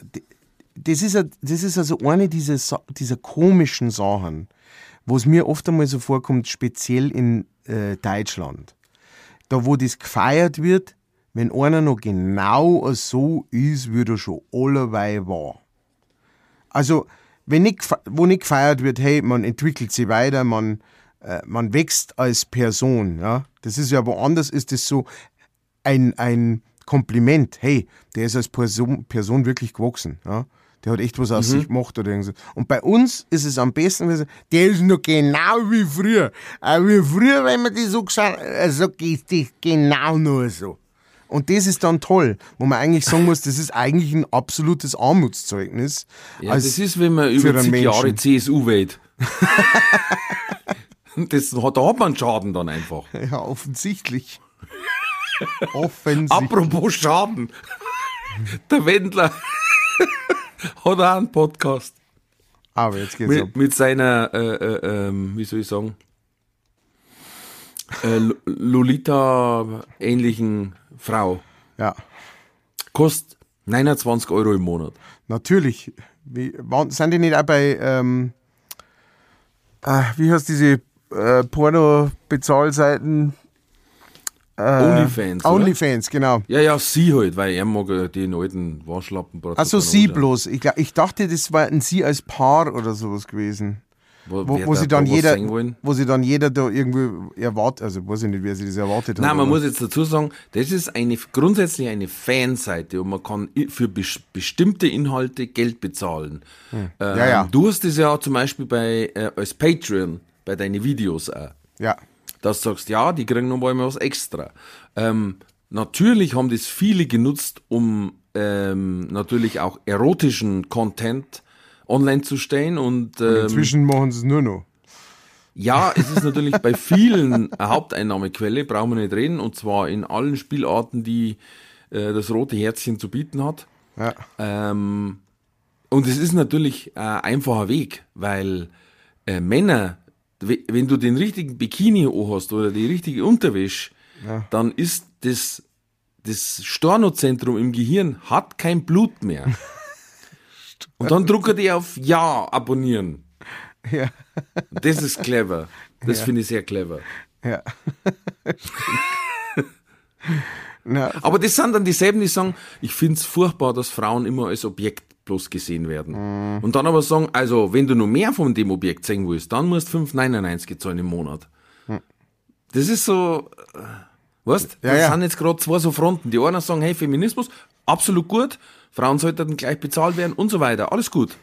das ist ja, das ist also eine dieser, dieser komischen Sachen, wo es mir oft einmal so vorkommt, speziell in äh, Deutschland. Da, wo das gefeiert wird, wenn einer noch genau so ist, wie er schon allerweil war. Also, wenn nicht, wo nicht gefeiert wird, hey, man entwickelt sich weiter, man, man wächst als Person, ja. Das ist ja woanders, ist das so ein, ein Kompliment. Hey, der ist als Person, Person wirklich gewachsen, ja. Der hat echt was aus sich gemacht oder irgendwas. Und bei uns ist es am besten, wenn der ist noch genau wie früher. Auch wie früher, wenn man die so gesagt also geht das genau nur so. Und das ist dann toll, wo man eigentlich sagen muss, das ist eigentlich ein absolutes Armutszeugnis. Ja, das ist, wenn man über zig Jahre. CSU wählt. (laughs) (laughs) (laughs) das, hat- da hat man Schaden dann einfach. (laughs) Ja, offensichtlich. (laughs) offensichtlich. Apropos Schaden. Der Wendler hat auch einen Podcast Aber jetzt geht's ab. mit, mit seiner, äh, äh, ähm, wie soll ich sagen, äh, Lo- Lolita-ähnlichen Frau. Ja, Kostet 29 Euro im Monat. natürlich. Wie, waren, sind die nicht auch bei, ähm, äh, wie heißt diese äh, Porno-Bezahlseiten? Äh, Onlyfans? Onlyfans, genau. Ja, ja, sie halt, weil er mag ja den alten Waschlappen. Also sie bloß. Ich, glaub, ich dachte, das war ein sie als Paar oder sowas gewesen. Wo, Wo, wo da sie dann jeder, wo sie dann jeder da irgendwie erwartet, also weiß ich nicht, wer sie das erwartet hat. Nein, man muss jetzt dazu sagen, das ist eine, grundsätzlich eine Fanseite und man kann für bes- bestimmte Inhalte Geld bezahlen. Ähm, Hm. Ja, ja. Du hast das ja zum Beispiel bei, äh, als Patreon, bei deinen Videos auch. Ja, dass du sagst, ja, die kriegen noch mal was extra. Ähm, natürlich haben das viele genutzt, um ähm, natürlich auch erotischen Content online zu stellen und ähm, inzwischen machen sie es nur noch. ja, es ist (laughs) natürlich bei vielen eine Haupteinnahmequelle, brauchen wir nicht reden, und zwar in allen Spielarten, die äh, das rote Herzchen zu bieten hat. Ja. Ähm, und es ist natürlich ein einfacher Weg, weil äh, Männer, wenn du den richtigen Bikini hast oder die richtige Unterwäsche, dann ist das, das Stornozentrum im Gehirn hat kein Blut mehr. (laughs) und dann druckt er die auf Ja abonnieren. Ja. Das ist clever. Das finde ich sehr clever. Ja. (laughs) (laughs) Na, Aber das sind dann dieselben, die sagen, ich find's furchtbar, dass Frauen immer als Objekt bloß gesehen werden. Und dann aber sagen, also, wenn du noch mehr von dem Objekt sehen willst, dann musst du 5,99 zahlen im Monat. Das ist so, äh, weißt, Ja, das ja. sind jetzt gerade zwei so Fronten. Die einen sagen, hey, Feminismus, absolut gut, Frauen sollten gleich bezahlt werden und so weiter, alles gut.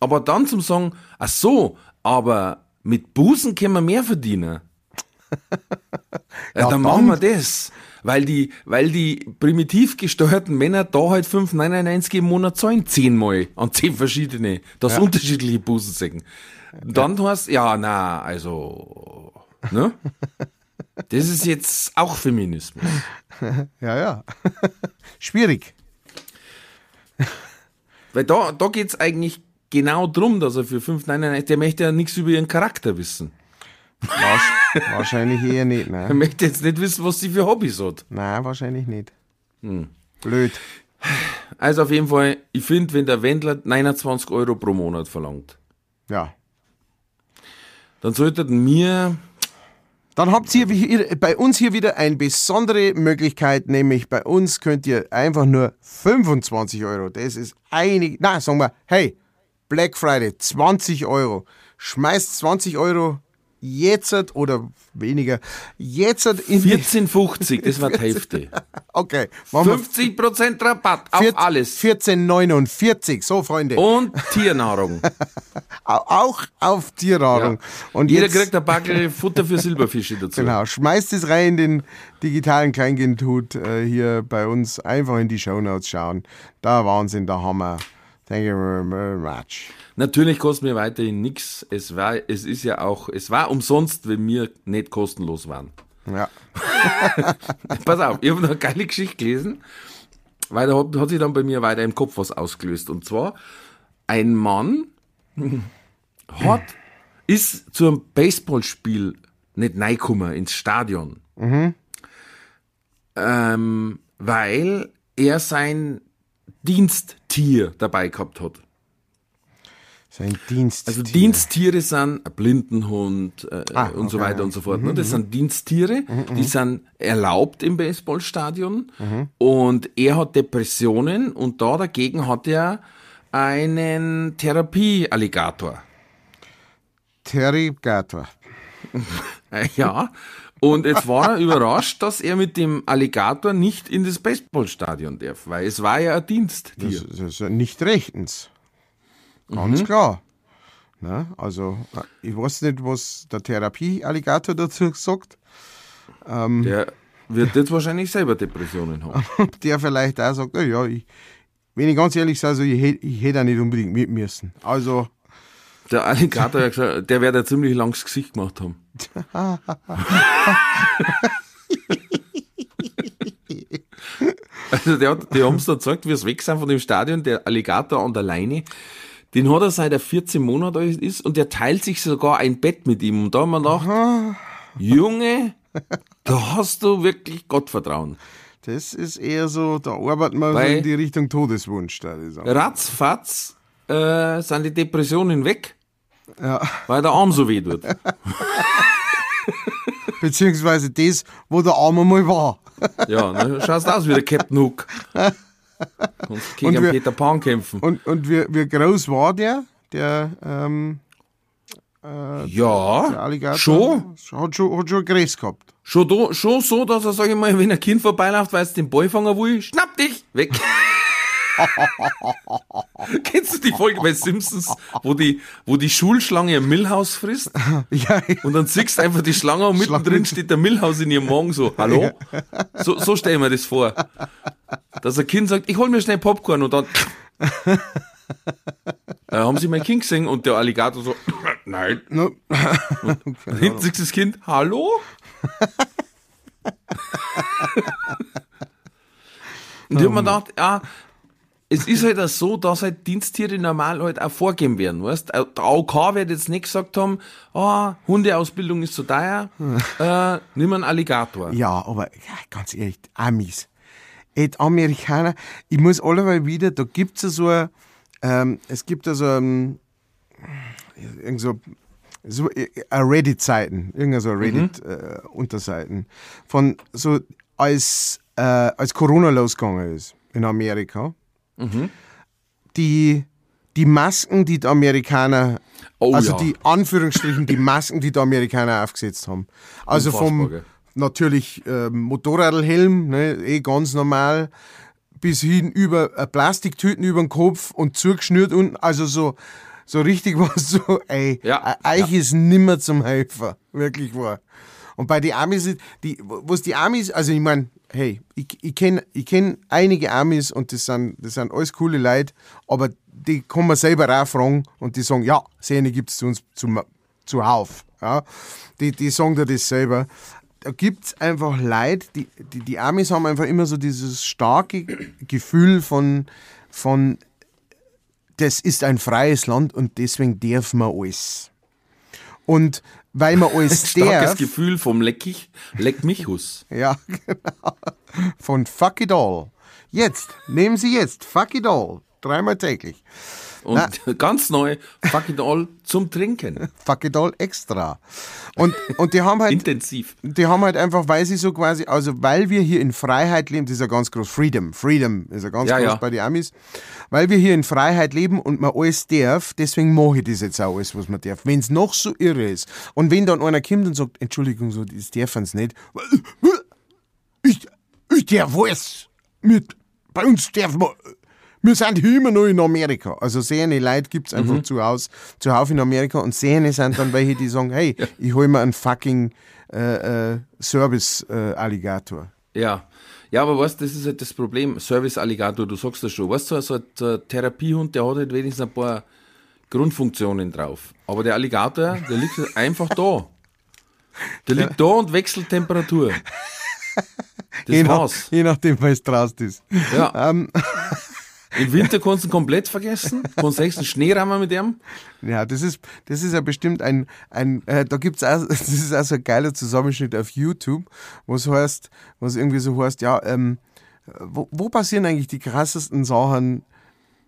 Aber dann zum sagen, ach so, aber mit Busen können wir mehr verdienen. (laughs) Ja, dann machen wir das. Weil die, weil die primitiv gesteuerten Männer da halt 5,99 im Monat zahlen, zehnmal an zehn verschiedene, das unterschiedliche Busen sehen. Dann heißt, ja, na, also, ne? Das ist jetzt auch Feminismus. (laughs) ja, ja. (laughs) Schwierig. (laughs) Weil da, da geht's eigentlich genau drum, dass er für 5,99, der möchte ja nichts über ihren Charakter wissen. Wahrscheinlich eher nicht, (laughs) Er nein. möchte jetzt nicht wissen, was sie für Hobbys hat. Nein, wahrscheinlich nicht. Hm. Blöd. Also auf jeden Fall, ich finde, wenn der Wendler 29 Euro pro Monat verlangt, Ja. dann sollten mir, Dann habt ihr hier, bei uns hier wieder eine besondere Möglichkeit, nämlich bei uns könnt ihr einfach nur 25 Euro, das ist einig, na, sagen wir, hey, Black Friday, 20 Euro. Schmeißt 20 Euro jetzt oder weniger, jetzt in die, 14,50, das war die (laughs) Hälfte. okay, machen wir 50% Rabatt auf vier- alles. 14,49. So, Freunde. Und Tiernahrung. (laughs) Au- Auch auf Tiernahrung. Und Jeder jetzt, kriegt ein Backel Futter für Silberfische (laughs) dazu. Genau, schmeißt es rein in den digitalen Kleingentut äh, hier bei uns. Einfach in die Shownotes schauen. Da Wahnsinn, da haben wir. Thank you very much. Natürlich kostet mir weiterhin nichts. Es war, es ist ja auch, es war umsonst, wenn wir nicht kostenlos waren. Ja. (laughs) Pass auf, ich habe noch eine geile Geschichte gelesen, weil da hat, hat sich dann bei mir weiter im Kopf was ausgelöst. Und zwar, ein Mann (clears throat) hat, ist zu einem Baseballspiel nicht reingekommen ins Stadion. Ähm, weil er sein Diensttier dabei gehabt hat. Sein Dienst. Also Diensttiere sind Blindenhund äh, Ah, und so okay, weiter ja. und so fort. Ne? Das sind Diensttiere, die sind erlaubt im Baseballstadion und er hat Depressionen und da dagegen hat er einen Therapiealligator. Terry Gator. Äh, ja. Und jetzt war er überrascht, dass er mit dem Alligator nicht in das Baseballstadion darf, weil es war ja ein Diensttier. Das, das ist nicht rechtens. Ganz klar. Ne? Also, ich weiß nicht, was der Therapiealligator dazu (laughs) sagt. Der wird jetzt wahrscheinlich selber Depressionen haben. (laughs) Ob der vielleicht auch sagt, ja, ich, wenn ich ganz ehrlich sage, also ich, ich hätte auch nicht unbedingt mit müssen. Also, Der Alligator hat gesagt, der wird ein ziemlich langes Gesicht gemacht haben. (laughs) also der hat, die haben es da gezeigt, wie es weg sind von dem Stadion, der Alligator an der Leine. Den hat er seit er 14 Monate alt ist und der teilt sich sogar ein Bett mit ihm. Und da haben wir gedacht, Junge, da hast du wirklich Gottvertrauen. das ist eher so, da arbeitet man so in die Richtung Todeswunsch. Da. Ratzfatz äh, sind die Depressionen weg, Ja. weil der Arm so weh tut. (laughs) Beziehungsweise das, wo der Arm einmal war. Ja, ne, schaust aus wie der Captain Hook. (laughs) Kannst (laughs) gegen Und wir- Peter Pan kämpfen. Und, und wie, wie groß war der, der, ähm, der Ja, Alligator? schon. Hat schon, hat schon Gräs gehabt. Schon, do, schon so, dass er, sag ich mal, wenn ein Kind vorbeiläuft, weil es den Ball fangen will, schnapp dich, weg. (laughs) (laughs) Kennst du die Folge bei Simpsons, wo die, wo die Schulschlange ein Milhouse frisst? (laughs) Ja, Und dann siehst du einfach die Schlange und mittendrin steht der Milhouse in ihrem Magen so, hallo? So, so stell ich mir das vor. Dass ein Kind sagt, ich hol mir schnell Popcorn und dann (laughs) äh, haben sie mein Kind gesehen und der Alligator so, nein. no, Und hinten siehst du das Kind, hallo? und ich hab mir gedacht, ja, es ist halt auch so, dass halt Diensttiere normal halt auch vorgeben werden, weißt? Der AOK wird jetzt nicht gesagt haben, ah, Hundeausbildung ist zu teuer, (laughs) äh, nimm einen Alligator. ja, aber ja, ganz ehrlich, Amis. Et Amerikaner, ich muss alleweil wieder, da gibt's ja so, ein, ähm, es gibt ja so, ein, irgend so, so äh, Reddit-Seiten, irgendeine so Reddit-Unterseiten, von so, als, äh, als Corona losgegangen ist in Amerika, die, die Masken, die die Amerikaner, Oh also ja. die Anführungsstrichen, die Masken, die die Amerikaner aufgesetzt haben. Also vom gell? natürlich ähm, Motorradhelm, ne, eh ganz normal, bis hin über äh, Plastiktüten über den Kopf und zugeschnürt unten, also so, so richtig (laughs) was so, ey, Ja, äh, euch ist nimmer zum Helfer, wirklich wahr. Und bei den Amis, die, was die Amis, also ich meine, hey, ich, ich kenne ich kenn einige Amis und das sind, das sind alles coole Leute, aber die kann man selber auch fragen und die sagen, ja, Szene gibt es zu uns zum, zuhauf. Ja? Die, die sagen dir das selber. Da gibt es einfach Leute, die, die, die Amis haben einfach immer so dieses starke Gefühl von, von, das ist ein freies Land und deswegen darf man alles. Und weil man (laughs) alles Starkes darf, Gefühl vom Leckich, Leck mich Hus. (laughs) ja, genau. Von Fuck It All. Jetzt, nehmen Sie jetzt Fuck It All. Dreimal täglich. Und (laughs) ganz neu, Fuck It All zum Trinken. Fuck it all extra. Und, und die haben halt, Intensiv. die haben halt einfach, weil sie so quasi, also weil wir hier in Freiheit leben, das ist ja ganz groß, Freedom, Freedom ist ja ganz Ja, groß ja. bei den Amis, weil wir hier in Freiheit leben und man alles darf, deswegen mache ich das jetzt auch alles, was man darf. Wenn es noch so irre ist und wenn dann einer kommt und sagt, Entschuldigung, so, das dürfen sie nicht, ich, ich darf alles mit, bei uns darf man, wir sind immer noch in Amerika. Also sehende Leute gibt's einfach Mhm. zu Hause, zuhauf in Amerika und sehende sind dann welche, die sagen, hey, (laughs) ich hol mir einen fucking äh, äh, Service-Alligator. Ja. Ja, aber weißt das ist halt das Problem. Service-Alligator, du sagst das schon. Weißt du, so ein, so ein Therapiehund, der hat halt wenigstens ein paar Grundfunktionen drauf. Aber der Alligator, der liegt halt einfach da. Der liegt da und wechselt Temperatur. (laughs) je, Das nach, war's. je nachdem, was draußen ist. Ja. Ähm, (laughs) Im Winter kannst du ihn komplett vergessen. Kannst nächsten Schneerammer mit dem. Ja, das ist, das ist ja bestimmt ein, ein äh, da gibt's auch, (laughs) das ist auch so ein geiler Zusammenschnitt auf YouTube, wo es heißt, wo es irgendwie so heißt, ja, ähm, wo, wo passieren eigentlich die krassesten Sachen,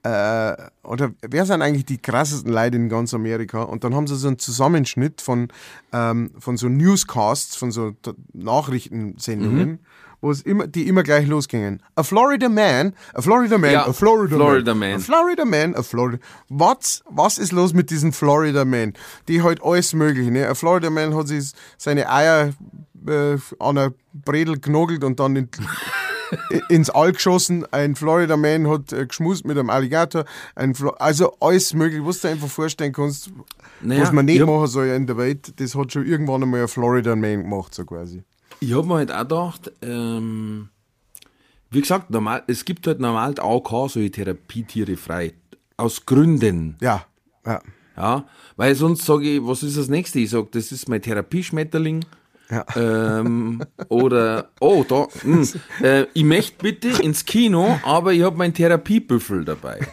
äh, oder wer sind eigentlich die krassesten Leute in ganz Amerika? Und dann haben sie so einen Zusammenschnitt von, ähm, von so Newscasts, von so Nachrichtensendungen, wo es immer, die immer gleich losgingen. A Florida man, a Florida man, Ja, a Florida, Florida man, man. a Florida man, a Florida. Was, was ist los mit diesen Florida Man? Die halt alles mögliche, ne? Ein Florida Man hat sich seine Eier äh, an einer Bredel genogelt und dann in, (laughs) ins All geschossen. Ein Florida Man hat äh, geschmust mit einem Alligator. Ein Flo also alles mögliche, was du dir einfach vorstellen kannst, Naja, was man nicht ich hab- machen soll in der Welt, das hat schon irgendwann einmal ein Florida Man gemacht, so quasi. Ich habe mir halt auch gedacht, ähm, wie gesagt, normal, es gibt halt normal AOK solche Therapietiere frei. Aus Gründen. Ja, ja. Ja, weil sonst sage ich, was ist das nächste? Ich sage, das ist mein Therapieschmetterling. Ja. Ähm, oder, oh, da, mh, äh, ich möchte bitte ins Kino, aber ich habe meinen Therapiebüffel dabei. (laughs)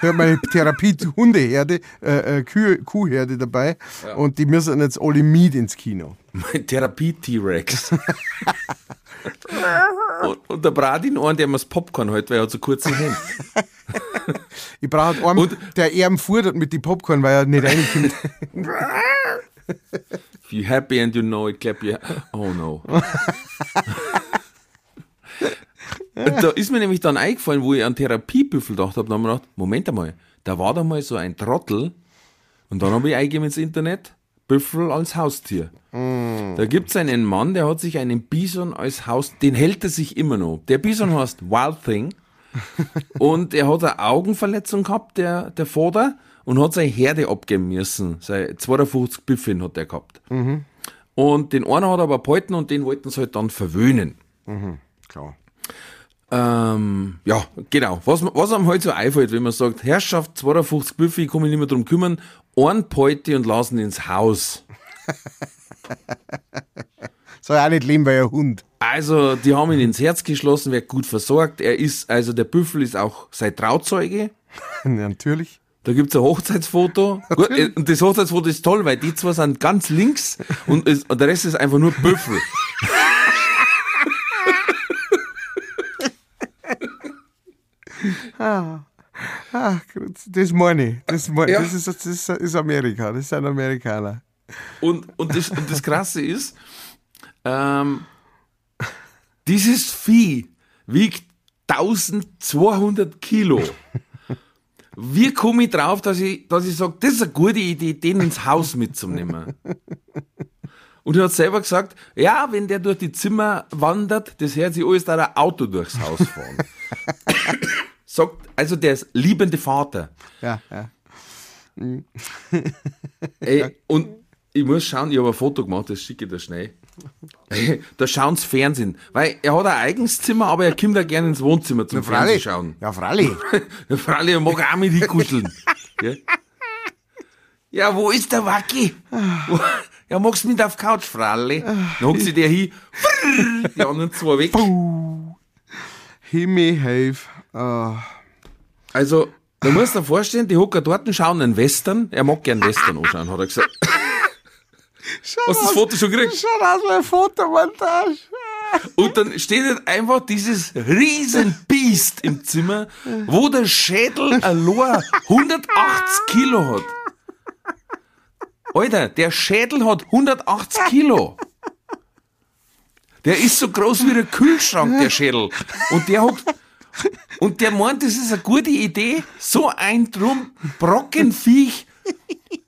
Ich habe meine Therapie-Hundeherde, äh, äh, Kuhherde dabei und die müssen jetzt alle mit ins Kino. (laughs) Mein Therapie-T-Rex. und, und der Bradin einen, der mir das Popcorn hält, weil er hat so kurze Hände. Ich brauche einen, Und- der eben fordert mit die Popcorn, weil er nicht reinkommt. If you happy and you know it, clap your Oh no. Und da ist mir nämlich dann eingefallen, wo ich an Therapiebüffel gedacht habe, da habe ich mir gedacht, Moment einmal, da war da mal so ein Trottel und dann habe ich eingegeben ins Internet, Büffel als Haustier. Da gibt es einen Mann, der hat sich einen Bison als Haus, den hält er sich immer noch. Der Bison heißt Wild Thing (laughs) und er hat eine Augenverletzung gehabt, der, der Vater, und hat seine Herde abgeben müssen. Seine 52 Büffeln hat er gehabt. Und den einen hat er aber behalten und den wollten sie halt dann verwöhnen. Klar. Ähm, ja, genau. Was, was einem halt so einfällt, wenn man sagt, Herrschaft, 52 Büffel, ich kann mich nicht mehr drum kümmern, einen ich und lassen ins Haus. (laughs) (laughs) Soll auch nicht leben, weil er Hund. Also, die haben ihn ins Herz geschlossen, wird gut versorgt. Er ist, also der Büffel ist auch sein Trauzeuge. (laughs) Natürlich. Da gibt's ein Hochzeitsfoto. (laughs) Gut, äh, und das Hochzeitsfoto ist toll, weil die zwei sind ganz links und, es, und der Rest ist einfach nur Büffel. Ah, das meine ich. Das, meine, Ja. das, ist, das ist Amerika. Das sind Amerikaner. Und, und, das, und das Krasse ist, ähm, dieses Vieh wiegt 1200 Kilo. Wie komme ich drauf, dass ich, dass ich sage, das ist eine gute Idee, den ins Haus mitzunehmen? Und er hat selber gesagt, ja, wenn der durch die Zimmer wandert, das hört sich alles da ein Auto durchs Haus fahren. (laughs) sagt, also der ist liebende Vater. Ja, ja. Ey, und ich muss schauen, ich habe ein Foto gemacht, das schicke ich dir schnell. (laughs) Da schauen sie Fernsehen. Weil er hat ein eigenes Zimmer, aber er kommt auch gerne ins Wohnzimmer zum Fernsehen schauen. Ja. Der (laughs) Fralli mag auch mit ihm kuscheln. ja. ja, wo ist der Wacki? Ja, magst du mit auf Couch, Fralli? Dann hockt sich der hin, die anderen zwei weg. Himmel, hilf. Ah. Also, da musst du dir vorstellen, die hocken dort und schauen einen Western. Er mag gern Western anschauen, hat er gesagt. Schaut Hast du das Foto schon gekriegt? Schaut aus eine Fotomontage. Und dann steht halt einfach dieses riesen Biest isst im Zimmer, wo der Schädel allein 180 Kilo hat. Alter, der Schädel hat 180 Kilo. Der ist so groß wie der Kühlschrank, der Schädel. Und der hat, und der meint, das ist eine gute Idee, so ein Drum Brockenviech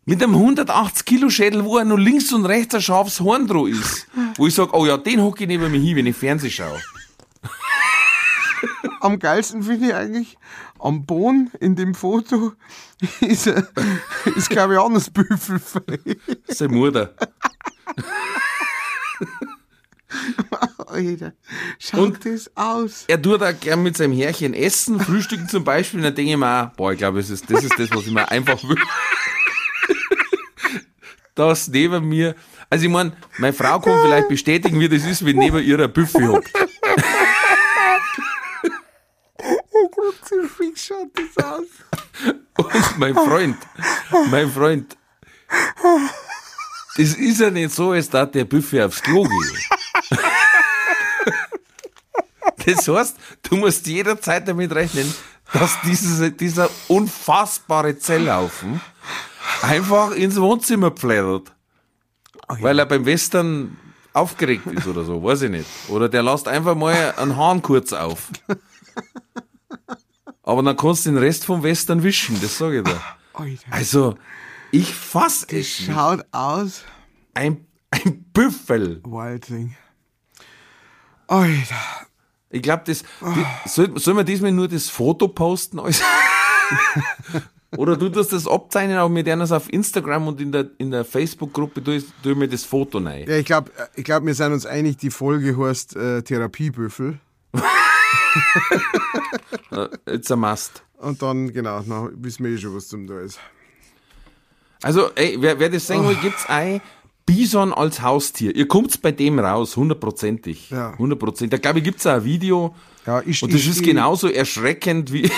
mit einem 180 Kilo Schädel, wo er nur links und rechts ein scharfes Horn dran ist. Wo ich sage, oh ja, den hocke ich neben mir hin, wenn ich Fernseh schaue. Am geilsten finde ich eigentlich, am Boden in dem Foto ist, er- ist glaube ich, auch noch das Büffelfell. Seine Mutter. (laughs) Alter, schaut Und- das aus. Er tut auch gern mit seinem Härchen essen, frühstücken zum Beispiel, und dann denke ich mir auch, boah, ich glaube, das ist, das ist das, was ich mir einfach will. Das neben mir, also ich meine, meine Frau kann vielleicht bestätigen, wie das ist, wenn neben ihrer Buffet hockt. Wie schaut das aus? Und mein Freund, mein Freund, das ist ja nicht so, als da der Buffet aufs Klo geht. Das heißt, du musst jederzeit damit rechnen, dass dieses, dieser unfassbare Zelllaufen einfach ins Wohnzimmer pflattert. Weil er beim Western aufgeregt ist oder so, weiß ich nicht. Oder der lässt einfach mal einen Hahn kurz auf. Aber dann kannst du den Rest vom Western wischen, das sage ich dir. Also, ich fass das es nicht. schaut aus. Ein, ein Büffel. Wildling. Alter. Ich glaube, das, die, soll, soll man diesmal nur das Foto posten? Alles? (laughs) Oder du tust das abzeichnen, aber werden das auf Instagram und in der, in der Facebook-Gruppe tue tu ich mir das Foto rein. Ja, ich glaube, ich glaub, wir sind uns einig, die Folge heißt äh, Therapiebüffel. (laughs) It's a must. Und dann, genau, dann wissen wir eh schon, was zum da ist. Also, ey, wer, wer das sehen will, gibt's ein Bison als Haustier. Ihr kommt's bei dem raus, hundertprozentig. Ja. Hundertprozentig. Da glaube ich, gibt's auch ein Video. Ja, ich- und das ich- ist genauso erschreckend wie, (laughs)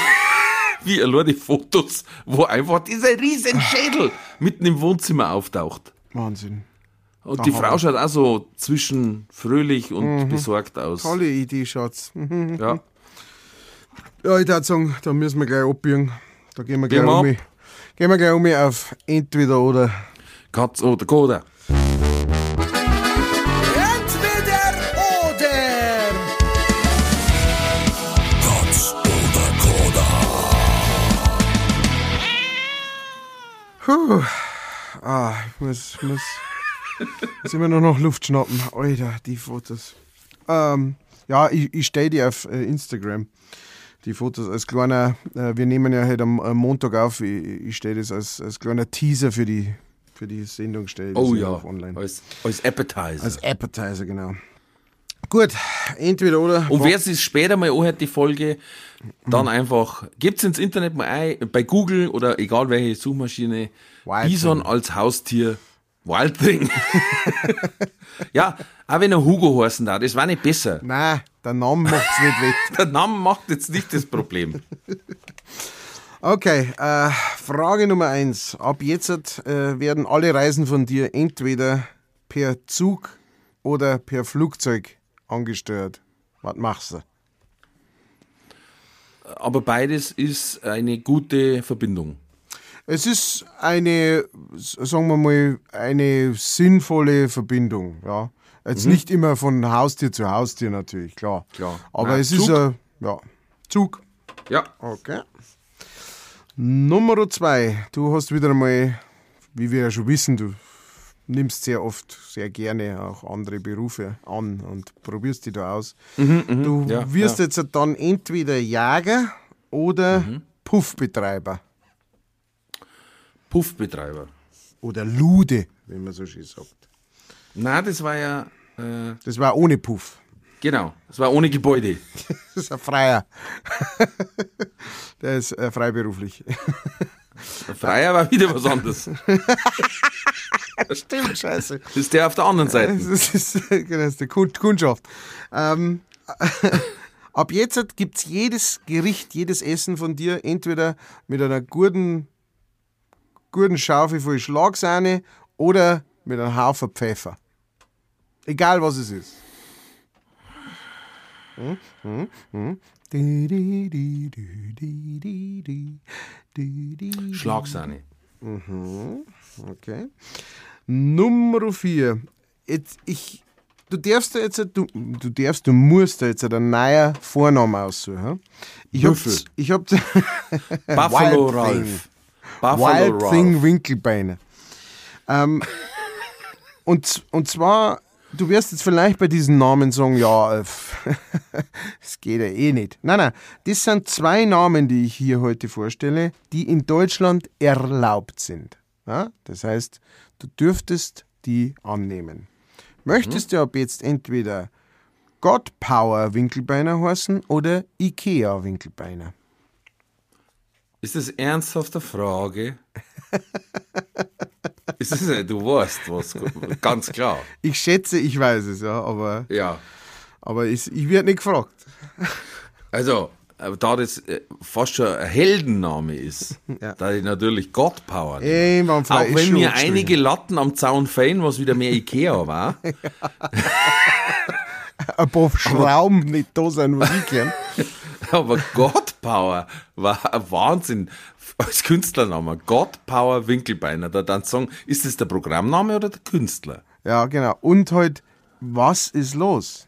wie allein die Fotos, wo einfach dieser riesen Schädel mitten im Wohnzimmer auftaucht. Wahnsinn. Und die Aha. Frau schaut auch so zwischen fröhlich und besorgt aus. Mhm. Tolle Idee, Schatz. Mhm. Ja. Ja, ich würde sagen, da müssen wir gleich abbiegen. Da gehen wir gleich Biegen wir um. Gehen wir gleich um auf entweder oder. Katz oder Koda. Puh. Ah, ich muss, muss, muss immer nur noch Luft schnappen. Alter, die Fotos. Ähm, ja, ich, ich stelle die auf äh, Instagram. Die Fotos als kleiner, äh, wir nehmen ja heute am, am Montag auf, ich, ich stelle das als, als kleiner Teaser für die, für die Sendung. Oh ja online. als, als Appetizer. Als Appetizer, genau. Gut, entweder oder. und wer sich später mal anhört, die Folge, dann einfach, gebt's ins Internet mal ein, bei Google oder egal welche Suchmaschine, Wild Bison Thing. als Haustier, Wild Thing. (laughs) ja, auch wenn er Hugo heißen darf, das war nicht besser. Nein, der Name macht's nicht wett. (laughs) Der Name macht jetzt nicht das Problem. (laughs) Okay, äh, Frage Nummer eins. Ab jetzt äh, werden alle Reisen von dir entweder per Zug oder per Flugzeug angesteuert. Was machst du? Aber beides ist eine gute Verbindung. Es ist eine, sagen wir mal, eine sinnvolle Verbindung. Ja. Jetzt nicht immer von Haustier zu Haustier natürlich, klar. Klar. Aber Nein, es ist Zug. ein ja, Zug. Ja. Okay. Nummer zwei. Du hast wieder einmal, wie wir ja schon wissen, du nimmst sehr oft, sehr gerne auch andere Berufe an und probierst die da aus. du Mhm, ja, wirst ja. jetzt dann entweder Jager oder Mhm. Puffbetreiber. Puffbetreiber. Oder Lude, wie man so schön sagt. Na, das war ja, äh, Das war ohne Puff. genau, das war ohne Gebäude. (laughs) Das ist ein Freier. Der ist äh, freiberuflich. Der Freier war wieder was anderes. (laughs) (laughs) stimmt, scheiße. Das ist der auf der anderen Seite. (laughs) Das ist, genau, das ist die Kundschaft. Ähm, (laughs) ab jetzt gibt es jedes Gericht, jedes Essen von dir entweder mit einer guten, guten Schaufel voll Schlagsahne oder mit einem Haufen Pfeffer. Egal was es ist. Schlagsahne. Mhm. Okay. Nummer vier. Jetzt, ich, du darfst da jetzt, du, du darfst, du musst da jetzt einen neuen Vornamen aussuchen. Ich hab, Würfel. ich hab (laughs) Buffalo Wild Ralph. Buffalo Wild Ralph. Thing Winkelbeine. Ähm, und, und zwar, du wirst jetzt vielleicht bei diesen Namen sagen, ja, es (laughs) geht ja eh nicht. Nein, nein, das sind zwei Namen, die ich hier heute vorstelle, die in Deutschland erlaubt sind. Ja? Das heißt, du dürftest die annehmen. Möchtest du ab jetzt entweder God Power Winkelbeiner heißen oder Ikea Winkelbeiner? Ist das ernsthafte Frage? (laughs) ist das, du weißt was, ganz klar. Ich schätze, ich weiß es, ja, aber Ja. Aber ich, ich werde nicht gefragt. Also, aber da das äh, fast schon ein Heldenname ist, (laughs) Ja. da ich natürlich God Power nehme. Auch wenn mir einige Latten am Zaun fehlen, was wieder mehr Ikea (laughs) war. (laughs) ein paar Schrauben nicht da sind, was ich kenne. Aber God Power war ein Wahnsinn als Künstlername. God Power Winkelbeiner. Da dann sagen, ist das der Programmname oder der Künstler? Ja, genau. Und halt, was ist los?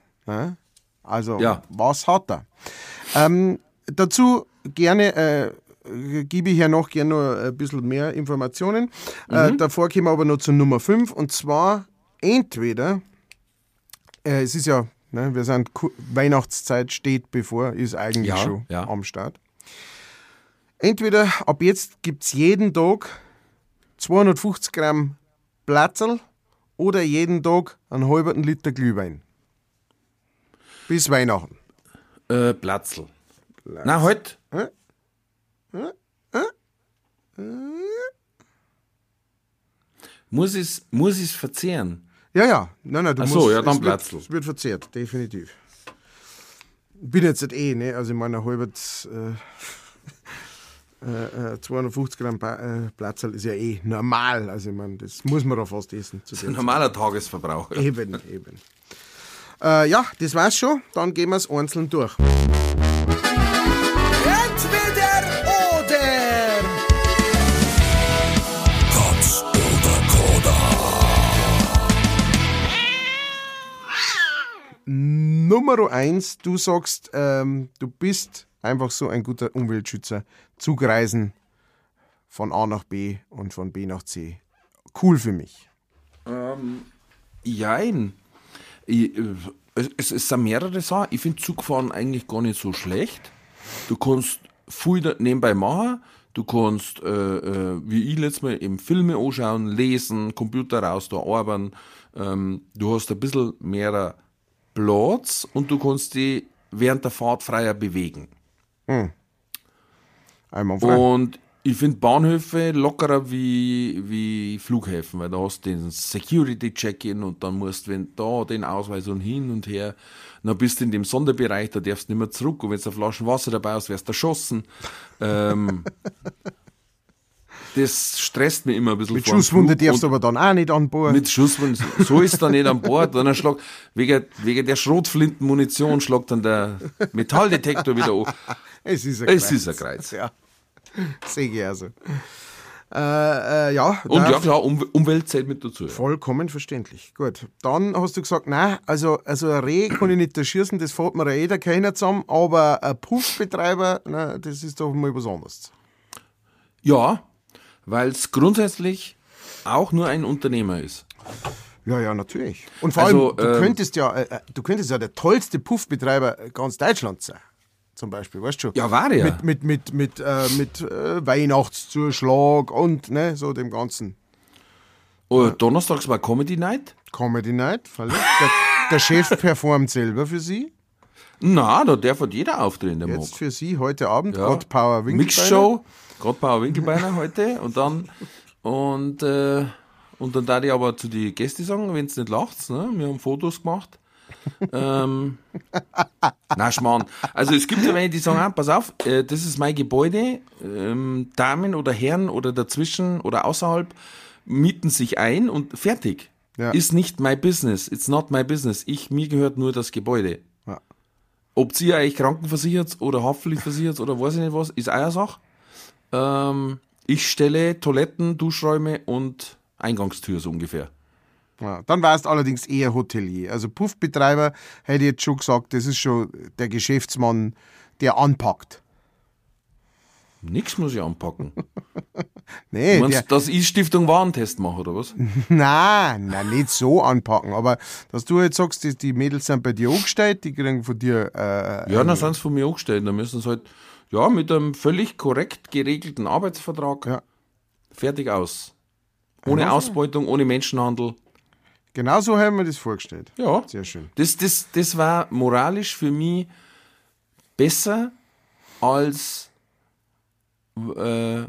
Also, Ja. was hat er? Ähm, dazu gerne äh, gebe ich ja noch gerne noch ein bisschen mehr Informationen. Äh, davor kommen wir aber noch zur Nummer 5 und zwar entweder, äh, es ist ja, ne, wir sind Weihnachtszeit steht bevor, ist eigentlich Ja, schon ja. am Start. Entweder ab jetzt gibt es jeden Tag 250 Gramm Platzl oder jeden Tag einen halben Liter Glühwein. Bis Weihnachten. Äh, Platzl. Na, halt. Hä? Muss ich muss ich's verzehren? Ja, ja. Nein, nein, du Ach so, musst, ja, dann es wird, Platzl. es wird verzehrt, definitiv. Bin jetzt nicht eh, ne? Also ich meine, ein halbes äh, (laughs) äh, äh, 250 Gramm äh, Platzl ist ja eh normal. Also ich meine, das muss man da fast essen. Zu Ein der normaler Tagesverbrauch. Eben, eben. Äh, ja, das war's schon. Dann gehen wir es einzeln durch. Entweder oder. Katz oder Koda. Nummer eins, du sagst, ähm, du bist einfach so ein guter Umweltschützer. Zugreisen von A nach B und von B nach C. Cool für mich. Jein. Ich, äh, es, es, es sind mehrere Sachen. Ich finde Zugfahren eigentlich gar nicht so schlecht. Du kannst viel nebenbei machen. Du kannst, äh, äh, wie ich letztes Mal, eben Filme anschauen, lesen, Computer raus, da arbeiten. Ähm, du hast ein bisschen mehr Platz und du kannst dich während der Fahrt freier bewegen. Einmal frei. Und ich finde Bahnhöfe lockerer wie, wie Flughäfen, weil da hast du den Security-Check-In und dann musst du wenn da den Ausweis und hin und her. Dann bist du in dem Sonderbereich, da darfst du nicht mehr zurück und wenn du eine Flasche Wasser dabei hast, wirst du erschossen. ähm, (laughs) das stresst mich immer ein bisschen Mit Schusswunde darfst du aber dann auch nicht an Bord. Mit Schusswunde, so ist er nicht an Bord. Dann Schlag, wegen, wegen der Schrotflintenmunition schlagt dann der Metalldetektor wieder an. (laughs) es ist ein Es Kreuz. ist ein Kreuz. Ja, (laughs) sehe ich also. Äh, äh, ja, Und ja klar, um, Umwelt zählt mit dazu. ja. Vollkommen verständlich. Gut. Dann hast du gesagt, nein, also, also ein Reh kann ich nicht erschießen, das fährt mir ja jeder keiner zusammen, aber ein Puffbetreiber, das ist doch mal was anderes. Ja, weil es grundsätzlich auch nur ein Unternehmer ist. Ja, ja, natürlich. Und vor Also, allem, du ähm, könntest ja, äh, äh, du könntest ja der tollste Puffbetreiber ganz Deutschlands sein. Zum Beispiel, weißt du schon? Ja, war der. Mit, mit, mit, mit, äh, mit äh, Weihnachtszuschlag und ne, so dem ganzen Oh, Donnerstags war Comedy Night. Comedy Night. freilich. Der, der Chef (laughs) performt selber für sie. Na, da darf halt jeder auftreten, der Jetzt mag. für sie heute Abend. Ja. God Power Winkelbeiner. Mixshow, gerade Power Winkelbeiner heute und dann und äh, und dann da ich aber zu die Gäste sagen, wenn es nicht lacht, ne? wir haben Fotos gemacht. Ähm, na Schmarrn. Also es gibt ja welche, die sagen, ah, pass auf, äh, das ist mein Gebäude, ähm, Damen oder Herren oder dazwischen oder außerhalb mieten sich ein und fertig. Ja. Ist nicht my business, it's not my business. Ich, mir gehört nur das Gebäude. Ja. Ob ihr euch krankenversichert oder haftpflichtversichert oder weiß ich nicht was, ist eine Sache. Ähm, ich stelle Toiletten, Duschräume und Eingangstür so ungefähr. Ja, dann warst du allerdings eher Hotelier. Also Puffbetreiber hätte ich jetzt schon gesagt, das ist schon der Geschäftsmann, der anpackt. Nix muss ich anpacken. (laughs) Nee, Du der, meinst, dass ich Stiftung Warentest mache, oder was? (laughs) nein, nein, nicht so anpacken. Aber dass du jetzt sagst, die, die Mädels sind bei dir angestellt, die kriegen von dir äh, Ja, dann sind sie von mir angestellt. Dann müssen sie halt, ja, mit einem völlig korrekt geregelten Arbeitsvertrag Ja. fertig aus. Ohne Ausbeutung, ohne Menschenhandel. Genau so haben wir das vorgestellt. Ja. Sehr schön. Das, das, das war moralisch für mich besser als, äh,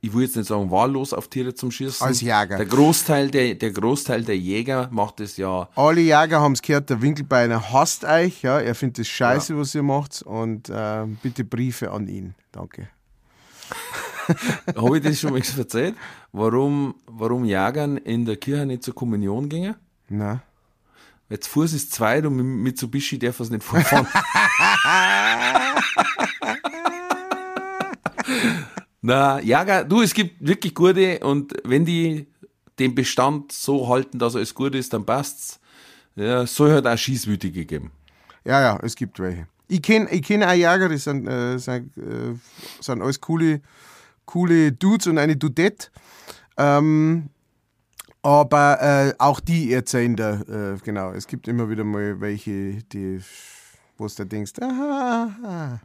ich will jetzt nicht sagen, wahllos auf Tiere zum Schießen. Als Jäger. Der Großteil der, der Großteil der Jäger macht es ja. Alle Jäger haben es gehört, der Winkelbeiner hasst euch. Ja, er findet es scheiße, was ihr macht. Und äh, bitte Briefe an ihn. Danke. (laughs) Habe ich das schon mal erzählt? Warum, warum Jägern in der Kirche nicht zur Kommunion gingen? Na. Jetzt Fuß ist zwei und mit Mitsubishi darf es nicht vorfahren. (laughs) Na, Jager, du, es gibt wirklich gute und wenn die den Bestand so halten, dass alles gut ist, dann passt's. Ja, es soll halt auch Schießwütige geben. Ja, ja, es gibt welche. Ich kenne ich kenn auch Jäger, die sind, äh, sind, äh, sind alles coole, coole Dudes und eine Dudette. Ähm, aber äh, auch die erzählen da, äh, genau, es gibt immer wieder mal welche, die, wo du denkst, aha, aha.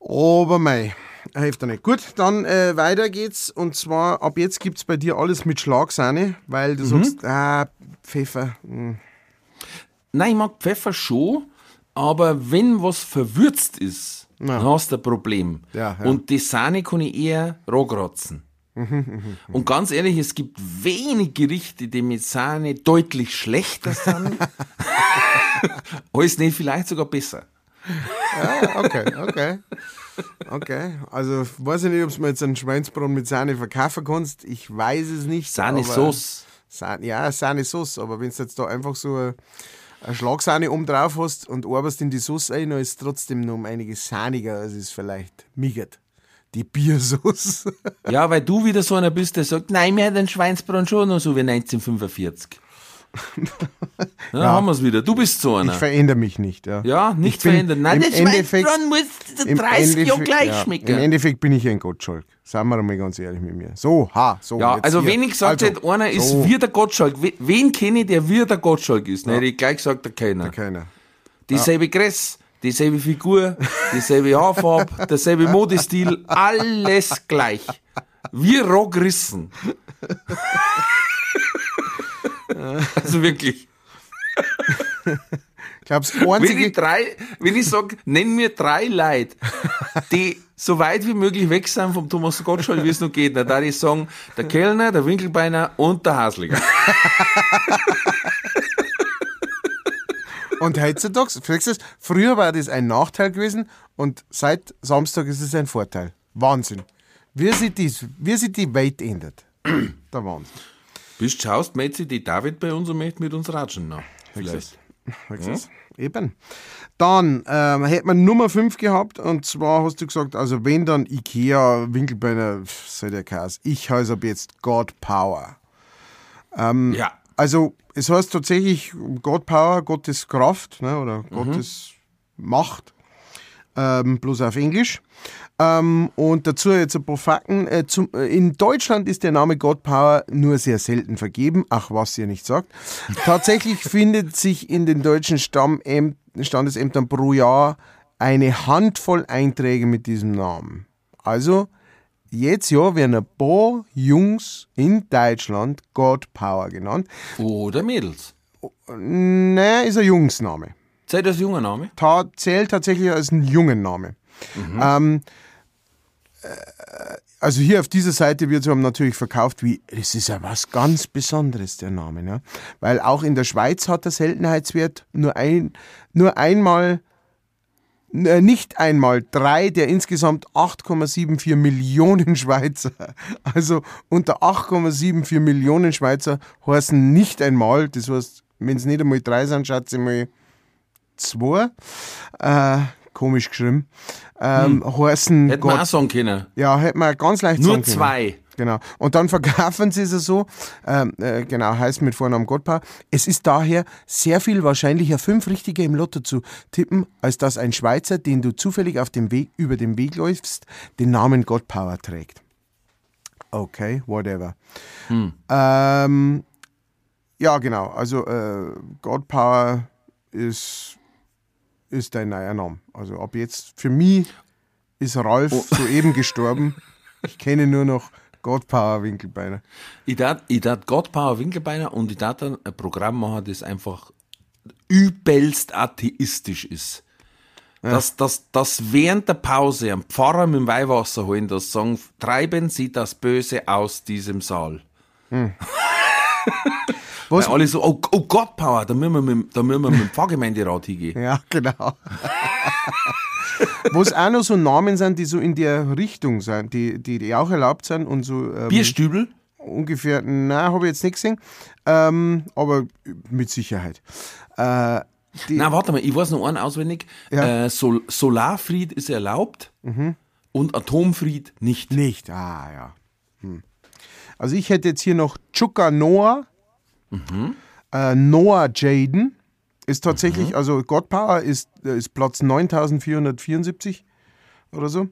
Aber mei, hilft ja nicht. Gut, dann äh, weiter geht's. Und zwar, ab jetzt gibt's bei dir alles mit Schlagsahne, weil du sagst, ah, Pfeffer, hm. Nein, ich mag Pfeffer schon, aber wenn was verwürzt ist, dann hast du ein Problem. Ja, ja. Und die Sahne kann ich eher rohkratzen. (laughs) Und ganz ehrlich, es gibt wenig Gerichte, die mit Sahne deutlich schlechter sind, (laughs) als nicht vielleicht sogar besser. Ja, okay, okay. Okay, also weiß ich nicht, ob du mir jetzt einen Schweinsbraten mit Sahne verkaufen kannst. Ich weiß es nicht. Sahne Sauce. Sahne, ja, Sahne Sauce, aber wenn du jetzt da einfach so eine, Schlagsahne oben drauf hast und arbeitest in die Sauce ein, dann ist es trotzdem noch um einiges sahniger, als es vielleicht migert. Die Biersauce. Ja, weil du wieder so einer bist, der sagt, nein, mir hat ein Schweinsbraten schon noch so wie 1945. (laughs) Ja, haben wir's wieder. Du bist so einer. Ich verändere mich nicht. Ja, Ja, nicht bin verändern. Nein, der Endeffekt- Schweinsbraten muss Im 30 Jahre gleich ja, schmecken. Im Endeffekt bin ich ein Gottschalk. Seien wir mal ganz ehrlich mit mir. So, ha, so. Ja, also hier. wenn ich gesagt Also, hätte, einer ist so, wie der Gottschalk, we- wen kenne ich, der wie der Gottschalk ist, dann hätte ich gleich gesagt, der keiner. Keiner. Dieselbe Größe, dieselbe Figur, dieselbe Haarfarbe, (laughs) derselbe Modestil, alles gleich. Wie roh gerissen. (laughs) Also wirklich. Ich glaube, das Wenn ich drei, wenn ich sag, nenn mir drei Leute, die (laughs) so weit wie möglich weg sind vom Thomas Gottschalk, wie es noch geht, dann darf ich sagen, der Kellner, der Winkelbeiner und der Hasliger. Und heutzutage, du früher war das ein Nachteil gewesen und seit Samstag ist es ein Vorteil. Wahnsinn. Wie sich, dies, wie sich die Welt ändert. Der Wahnsinn. Bist schaust, Metzi, die David bei uns und möchte mit uns ratschen. Na, vielleicht. Weißt du das? Eben. Dann ähm, hätte man Nummer 5 gehabt und zwar hast du gesagt, also wenn dann Ikea, Winkelbeiner, soll der Chaos. Ich heiße ab jetzt God Power. Ja. Also es heißt tatsächlich God Power, Gottes Kraft ne, oder Gottes Macht, ähm, bloß auf Englisch. Ähm, und dazu jetzt ein paar Fakten. Äh, zum, äh, in Deutschland ist der Name God Power nur sehr selten vergeben, ach was ihr nicht sagt. Tatsächlich (laughs) findet sich in den deutschen Stammäm Standesämtern pro Jahr eine Handvoll Einträge mit diesem Namen. Also jetzt ja werden ein paar Jungs in Deutschland God Power genannt. Oder Mädels. Ne, ist ein Jungsname. Seid das junger Name? Ta zählt tatsächlich als ein jungen Name. Ähm, äh, also hier auf dieser Seite wird es natürlich verkauft wie, das ist ja was ganz Besonderes, der Name. Ne? Weil auch in der Schweiz hat der Seltenheitswert nur, ein, nur einmal, äh, nicht einmal drei der insgesamt 8,74 Millionen Schweizer. (laughs) Also unter 8,74 Millionen Schweizer heißen nicht einmal, das heißt, wenn es nicht einmal drei sind, schätze ich mal 2, äh, komisch geschrieben, ähm, heißen Hätten wir auch sagen können. ja, hätte man ganz leicht Nur sagen können. zwei. Genau. Und dann verkaufen sie es so, ähm, äh, genau, heißt mit Vornamen Gottpaar. Es ist daher sehr viel wahrscheinlicher, fünf Richtige im Lotto zu tippen, als dass ein Schweizer, den du zufällig auf dem Weg, über den Weg läufst, den Namen Gottpower trägt. Okay, whatever. Ähm, ja, genau. Also äh, Gottpower ist, ist dein neuer Name. Also ab jetzt, für mich ist Ralf soeben gestorben. Ich kenne nur noch Gottpower Winkelbeiner. Ich tat, ich tat Gottpower Winkelbeiner und ich tat dann ein Programm machen, das einfach übelst atheistisch ist. Dass, dass, dass während der Pause ein Pfarrer mit dem Weihwasser holen, das sagen, treiben Sie das Böse aus diesem Saal. (laughs) Was- Weil alle so, oh, oh Gott, Power, da müssen wir mit, da müssen wir mit dem Pfarrgemeinderat hingehen. Ja, genau. (laughs) Was auch noch so Namen sind, die so in der Richtung sind, die, die, die auch erlaubt sind und so ähm, Bierstübel? ungefähr, nein, habe ich jetzt nicht gesehen, ähm, aber mit Sicherheit. Äh, die, Na, warte mal, ich weiß noch einen auswendig. Ja. Mhm. Äh, Sol Solarfried ist erlaubt und Atomfried nicht. Nicht, ah ja. Hm. Also ich hätte jetzt hier noch Chuka Noah, äh, Noah Jaden, ist tatsächlich, also Godpower ist, äh, ist Platz 9474 oder so.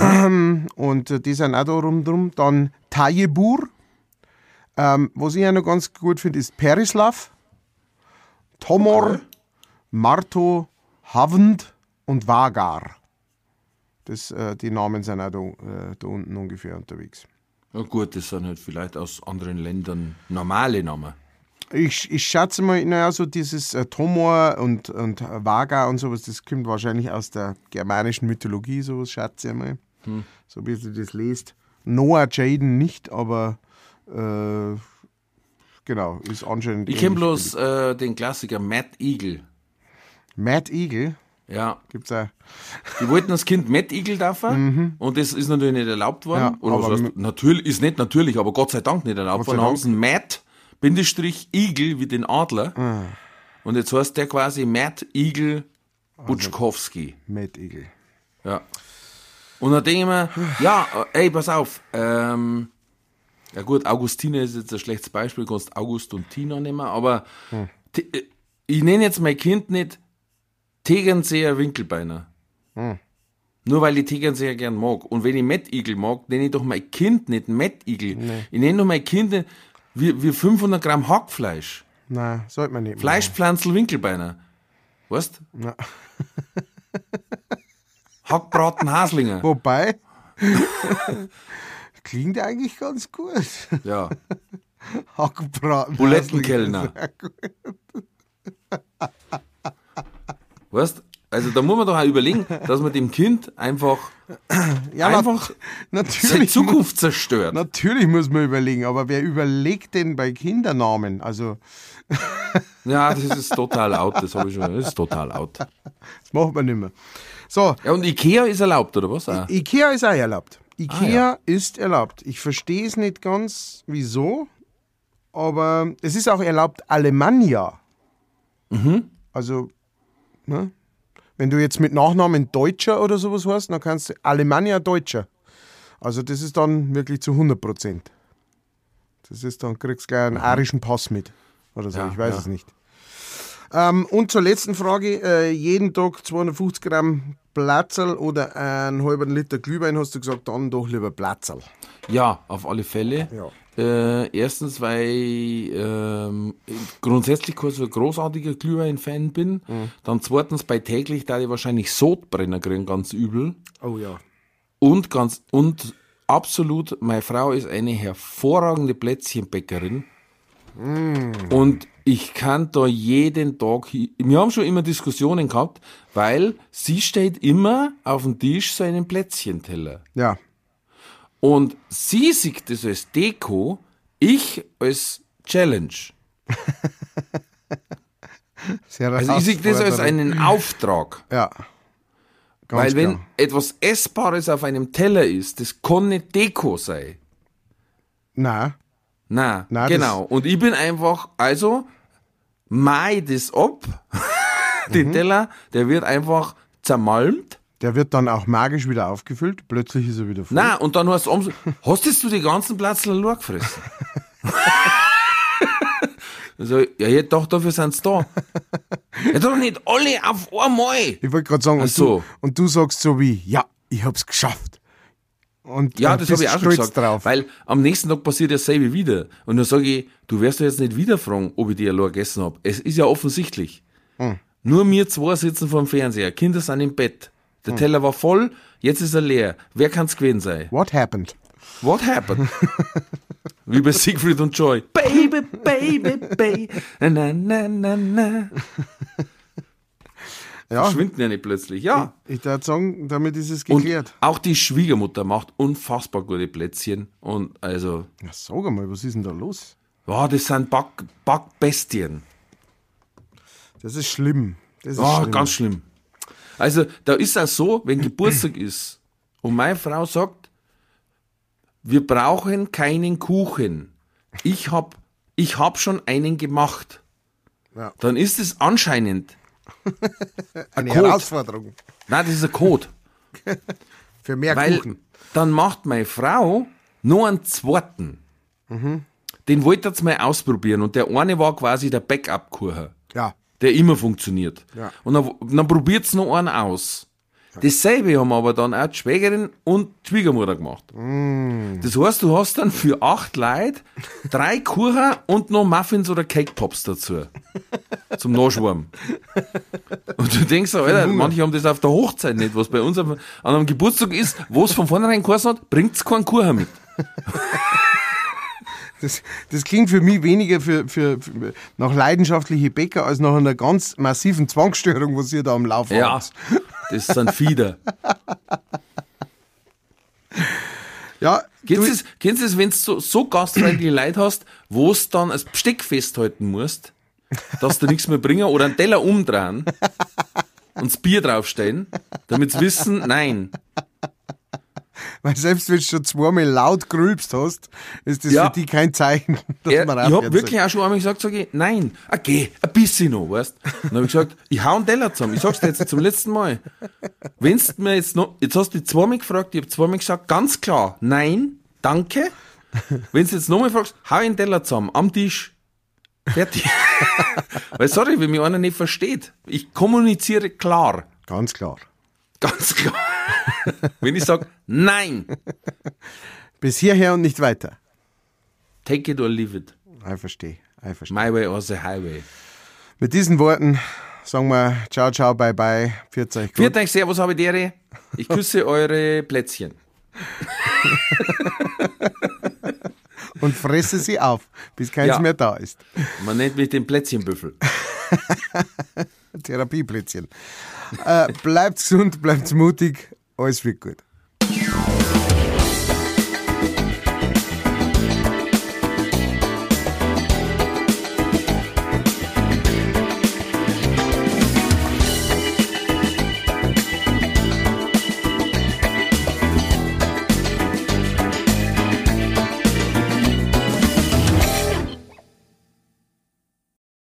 Ähm, und äh, die sind auch da rum drum. Dann Tajebur, ähm, was ich auch noch ganz gut finde, ist Perislav, Tomor, Marto, Havend und Vagar. Das, äh, die Namen sind auch da, äh, da unten ungefähr unterwegs. Ja gut, das sind halt vielleicht aus anderen Ländern normale Namen. Ich, ich schätze mal, naja, so dieses äh, Tomor und, und Vaga und sowas, das kommt wahrscheinlich aus der germanischen Mythologie, sowas schätze ich mal. So wie du das liest. Noah Jaden nicht, aber äh, genau, ist anscheinend. Ich kenne bloß äh, den Klassiker Matt Eagle. Matt Eagle Ja, gibt's auch. die wollten das Kind Matt Eagle dürfen und das ist natürlich nicht erlaubt worden. Ja, Oder was heißt, natürlich, ist nicht natürlich, aber Gott sei Dank nicht erlaubt worden. Haben sie Matt Bindestrich Eagle wie den Adler. Und jetzt heißt der quasi Matt Eagle Butschkowski. Matt Eagle. Ja. Und dann denke ich mir, ja, ey, pass auf, ähm, ja gut, Augustine ist jetzt ein schlechtes Beispiel, du kannst August und Tina nehmen, aber T- äh, ich nenne jetzt mein Kind nicht Tegernseher Winkelbeiner. Nur weil ich Tegernseher gern mag. Und wenn ich Matt Eagle mag, nenne ich doch mein Kind nicht Matt Eagle. Ich nenne doch mein Kind nicht wie, wie 500 Gramm Hackfleisch. Nein, sollte man nicht. Fleischpflanzel Winkelbeiner. Weißt? Na. (laughs) Hackbraten Haslinger. Wobei, (laughs) klingt eigentlich ganz gut. Ja. (laughs) Hackbraten. Bulettenkellner. Weißt? Also da muss man doch auch überlegen, dass man dem Kind einfach, Ja, einfach seine natürlich. Zukunft zerstört. Natürlich muss man überlegen, aber wer überlegt denn bei Kindernamen? Also, (laughs) Ja, das ist total out, das habe ich schon, das ist total out. das macht man nicht mehr. So, Ja, und Ikea ist erlaubt, oder was? Auch? Ikea ist auch erlaubt. Ikea Ah, ist erlaubt. Ich verstehe es nicht ganz, wieso, aber es ist auch erlaubt Alemannia. Mhm. Also, ne? Wenn du jetzt mit Nachnamen Deutscher oder sowas hast, dann kannst du Alemannia Deutscher. Also das ist dann wirklich zu 100 Prozent. Das ist dann, kriegst du gleich einen arischen Pass mit. Oder so, Mhm. Ja, ich weiß ja. es nicht. Ähm, und zur letzten Frage: äh, Jeden Tag 250 Gramm Platzerl oder einen halben Liter Glühwein, hast du gesagt, dann doch lieber Platzerl. Ja, auf alle Fälle. Ja. Äh, erstens, weil ich ähm, grundsätzlich kein so ein großartiger Glühwein-Fan bin. Mhm. Dann zweitens, bei täglich, da ich wahrscheinlich Sodbrenner kriegen, ganz übel. Oh ja. Und ganz, und absolut, meine Frau ist eine hervorragende Plätzchenbäckerin. Und ich kann da jeden Tag, wir haben schon immer Diskussionen gehabt, weil sie steht immer auf dem Tisch so einen Plätzchenteller. Ja. Und sie sieht das als Deko, ich als Challenge. (laughs) Sehr Also ich sehe das als einen Auftrag. Ja. Ganz Weil wenn klar. etwas Essbares auf einem Teller ist, das kann nicht Deko sein. Nein. Na, Na, genau. Und ich bin einfach, also, mai das ab. (laughs) den Teller, der wird einfach zermalmt. Der wird dann auch magisch wieder aufgefüllt. Plötzlich ist er wieder voll. Na, und dann hast du umso, hast jetzt du die ganzen Lor gefressen? (laughs) also, ja, ich hätte gedacht, dafür sind's da. Ja, doch nicht alle auf einmal. Ich wollte gerade sagen, und, so. du, und du sagst so wie, ja, ich hab's geschafft. Und Ja, das habe ich auch schon gesagt. drauf. Weil am nächsten Tag passiert dasselbe wieder. Und dann sage ich, du wirst doch jetzt nicht wieder fragen, ob ich die allein gegessen hab. Es ist ja offensichtlich. Hm. Nur wir zwei sitzen vor dem Fernseher. Kinder sind im Bett. Der Hm. Teller war voll, jetzt ist er leer. Wer kann's gewesen sein? What happened? What happened? (laughs) Wie bei Siegfried und Joy. Baby, baby, baby. Na, na, na, na. (laughs) Ja, Verschwinden ja nicht plötzlich. Ja. ich würde sagen, damit ist es Und geklärt. auch die Schwiegermutter macht unfassbar gute Plätzchen. Und also, Ja, sag einmal, was ist denn da los? ja, das sind Back, Backbestien. Das ist schlimm. Das ist Ja, schlimm. ganz schlimm. Also, da ist auch so, wenn Geburtstag (clears throat) ist und meine Frau sagt, wir brauchen keinen Kuchen. Ich hab, ich hab schon einen gemacht. Ja. Dann ist es anscheinend, (laughs) Eine Code. Herausforderung nein, das ist ein Code. (laughs) für mehr Weil Kuchen. dann macht meine Frau noch einen zweiten. Den wollte jetzt mal ausprobieren und der eine war quasi der Backup-Kuchen. Ja. Der immer funktioniert. Ja. Und dann, dann probiert's noch einen aus. Dasselbe haben aber dann auch die Schwägerin und die Schwiegermutter gemacht. Mm. Das heißt, du hast dann für acht Leute drei Kuchen und noch Muffins oder Cake Pops dazu. Zum Nachschwarmen. Und du denkst, so, Alter, manche haben das auf der Hochzeit nicht, was bei uns an einem Geburtstag ist, wo es von vornherein geheißen hat, bringt's keinen Kuchen mit. Das, das klingt für mich weniger für, für, für nach leidenschaftliche Bäcker als nach einer ganz massiven Zwangsstörung, was ihr da am Laufen Ja, habt. das sind Fieder. Ja, Kennst du- es, kennst es, wenn du so, so gastfreundliche Leute hast, wo es dann als Besteck festhalten musst, dass du nichts mehr bringen oder einen Teller umdrehen und das Bier draufstellen, damit sie wissen, nein. Weil selbst wenn du schon zweimal laut gerülpst hast, ist das Ja. für dich kein Zeichen, (laughs) dass Er, man ich aufhört hab wirklich auch schon einmal gesagt, sag ich, nein, okay, ein bisschen noch, weißt Dann hab ich gesagt, ich hau einen Teller zusammen. Ich sag's dir jetzt zum letzten Mal. Wenn's mir jetzt noch, jetzt hast du dich zweimal gefragt, ich hab zweimal gesagt, ganz klar, nein, danke. Wenn's jetzt nochmal fragst, hau einen Teller zusammen, am Tisch. Fertig. (laughs) Weil, sorry, wenn mich einer nicht versteht. Ich kommuniziere klar. Ganz klar. Ganz klar. wenn ich sag, nein, Bis hierher und nicht weiter. take it or leave it. Ich verstehe. Ich verstehe. My way or the highway. Mit diesen Worten sagen wir ciao, ciao, bye, bye. Pfiat euch gut. Viert euch, Servus, habe Dere. Ich küsse eure Plätzchen. (laughs) Und fresse sie auf, bis keins Ja. mehr da ist. Man nennt mich den Plätzchenbüffel. (laughs) Therapieplätzchen. Äh, bleibt gesund, bleibt mutig. Alles wird gut.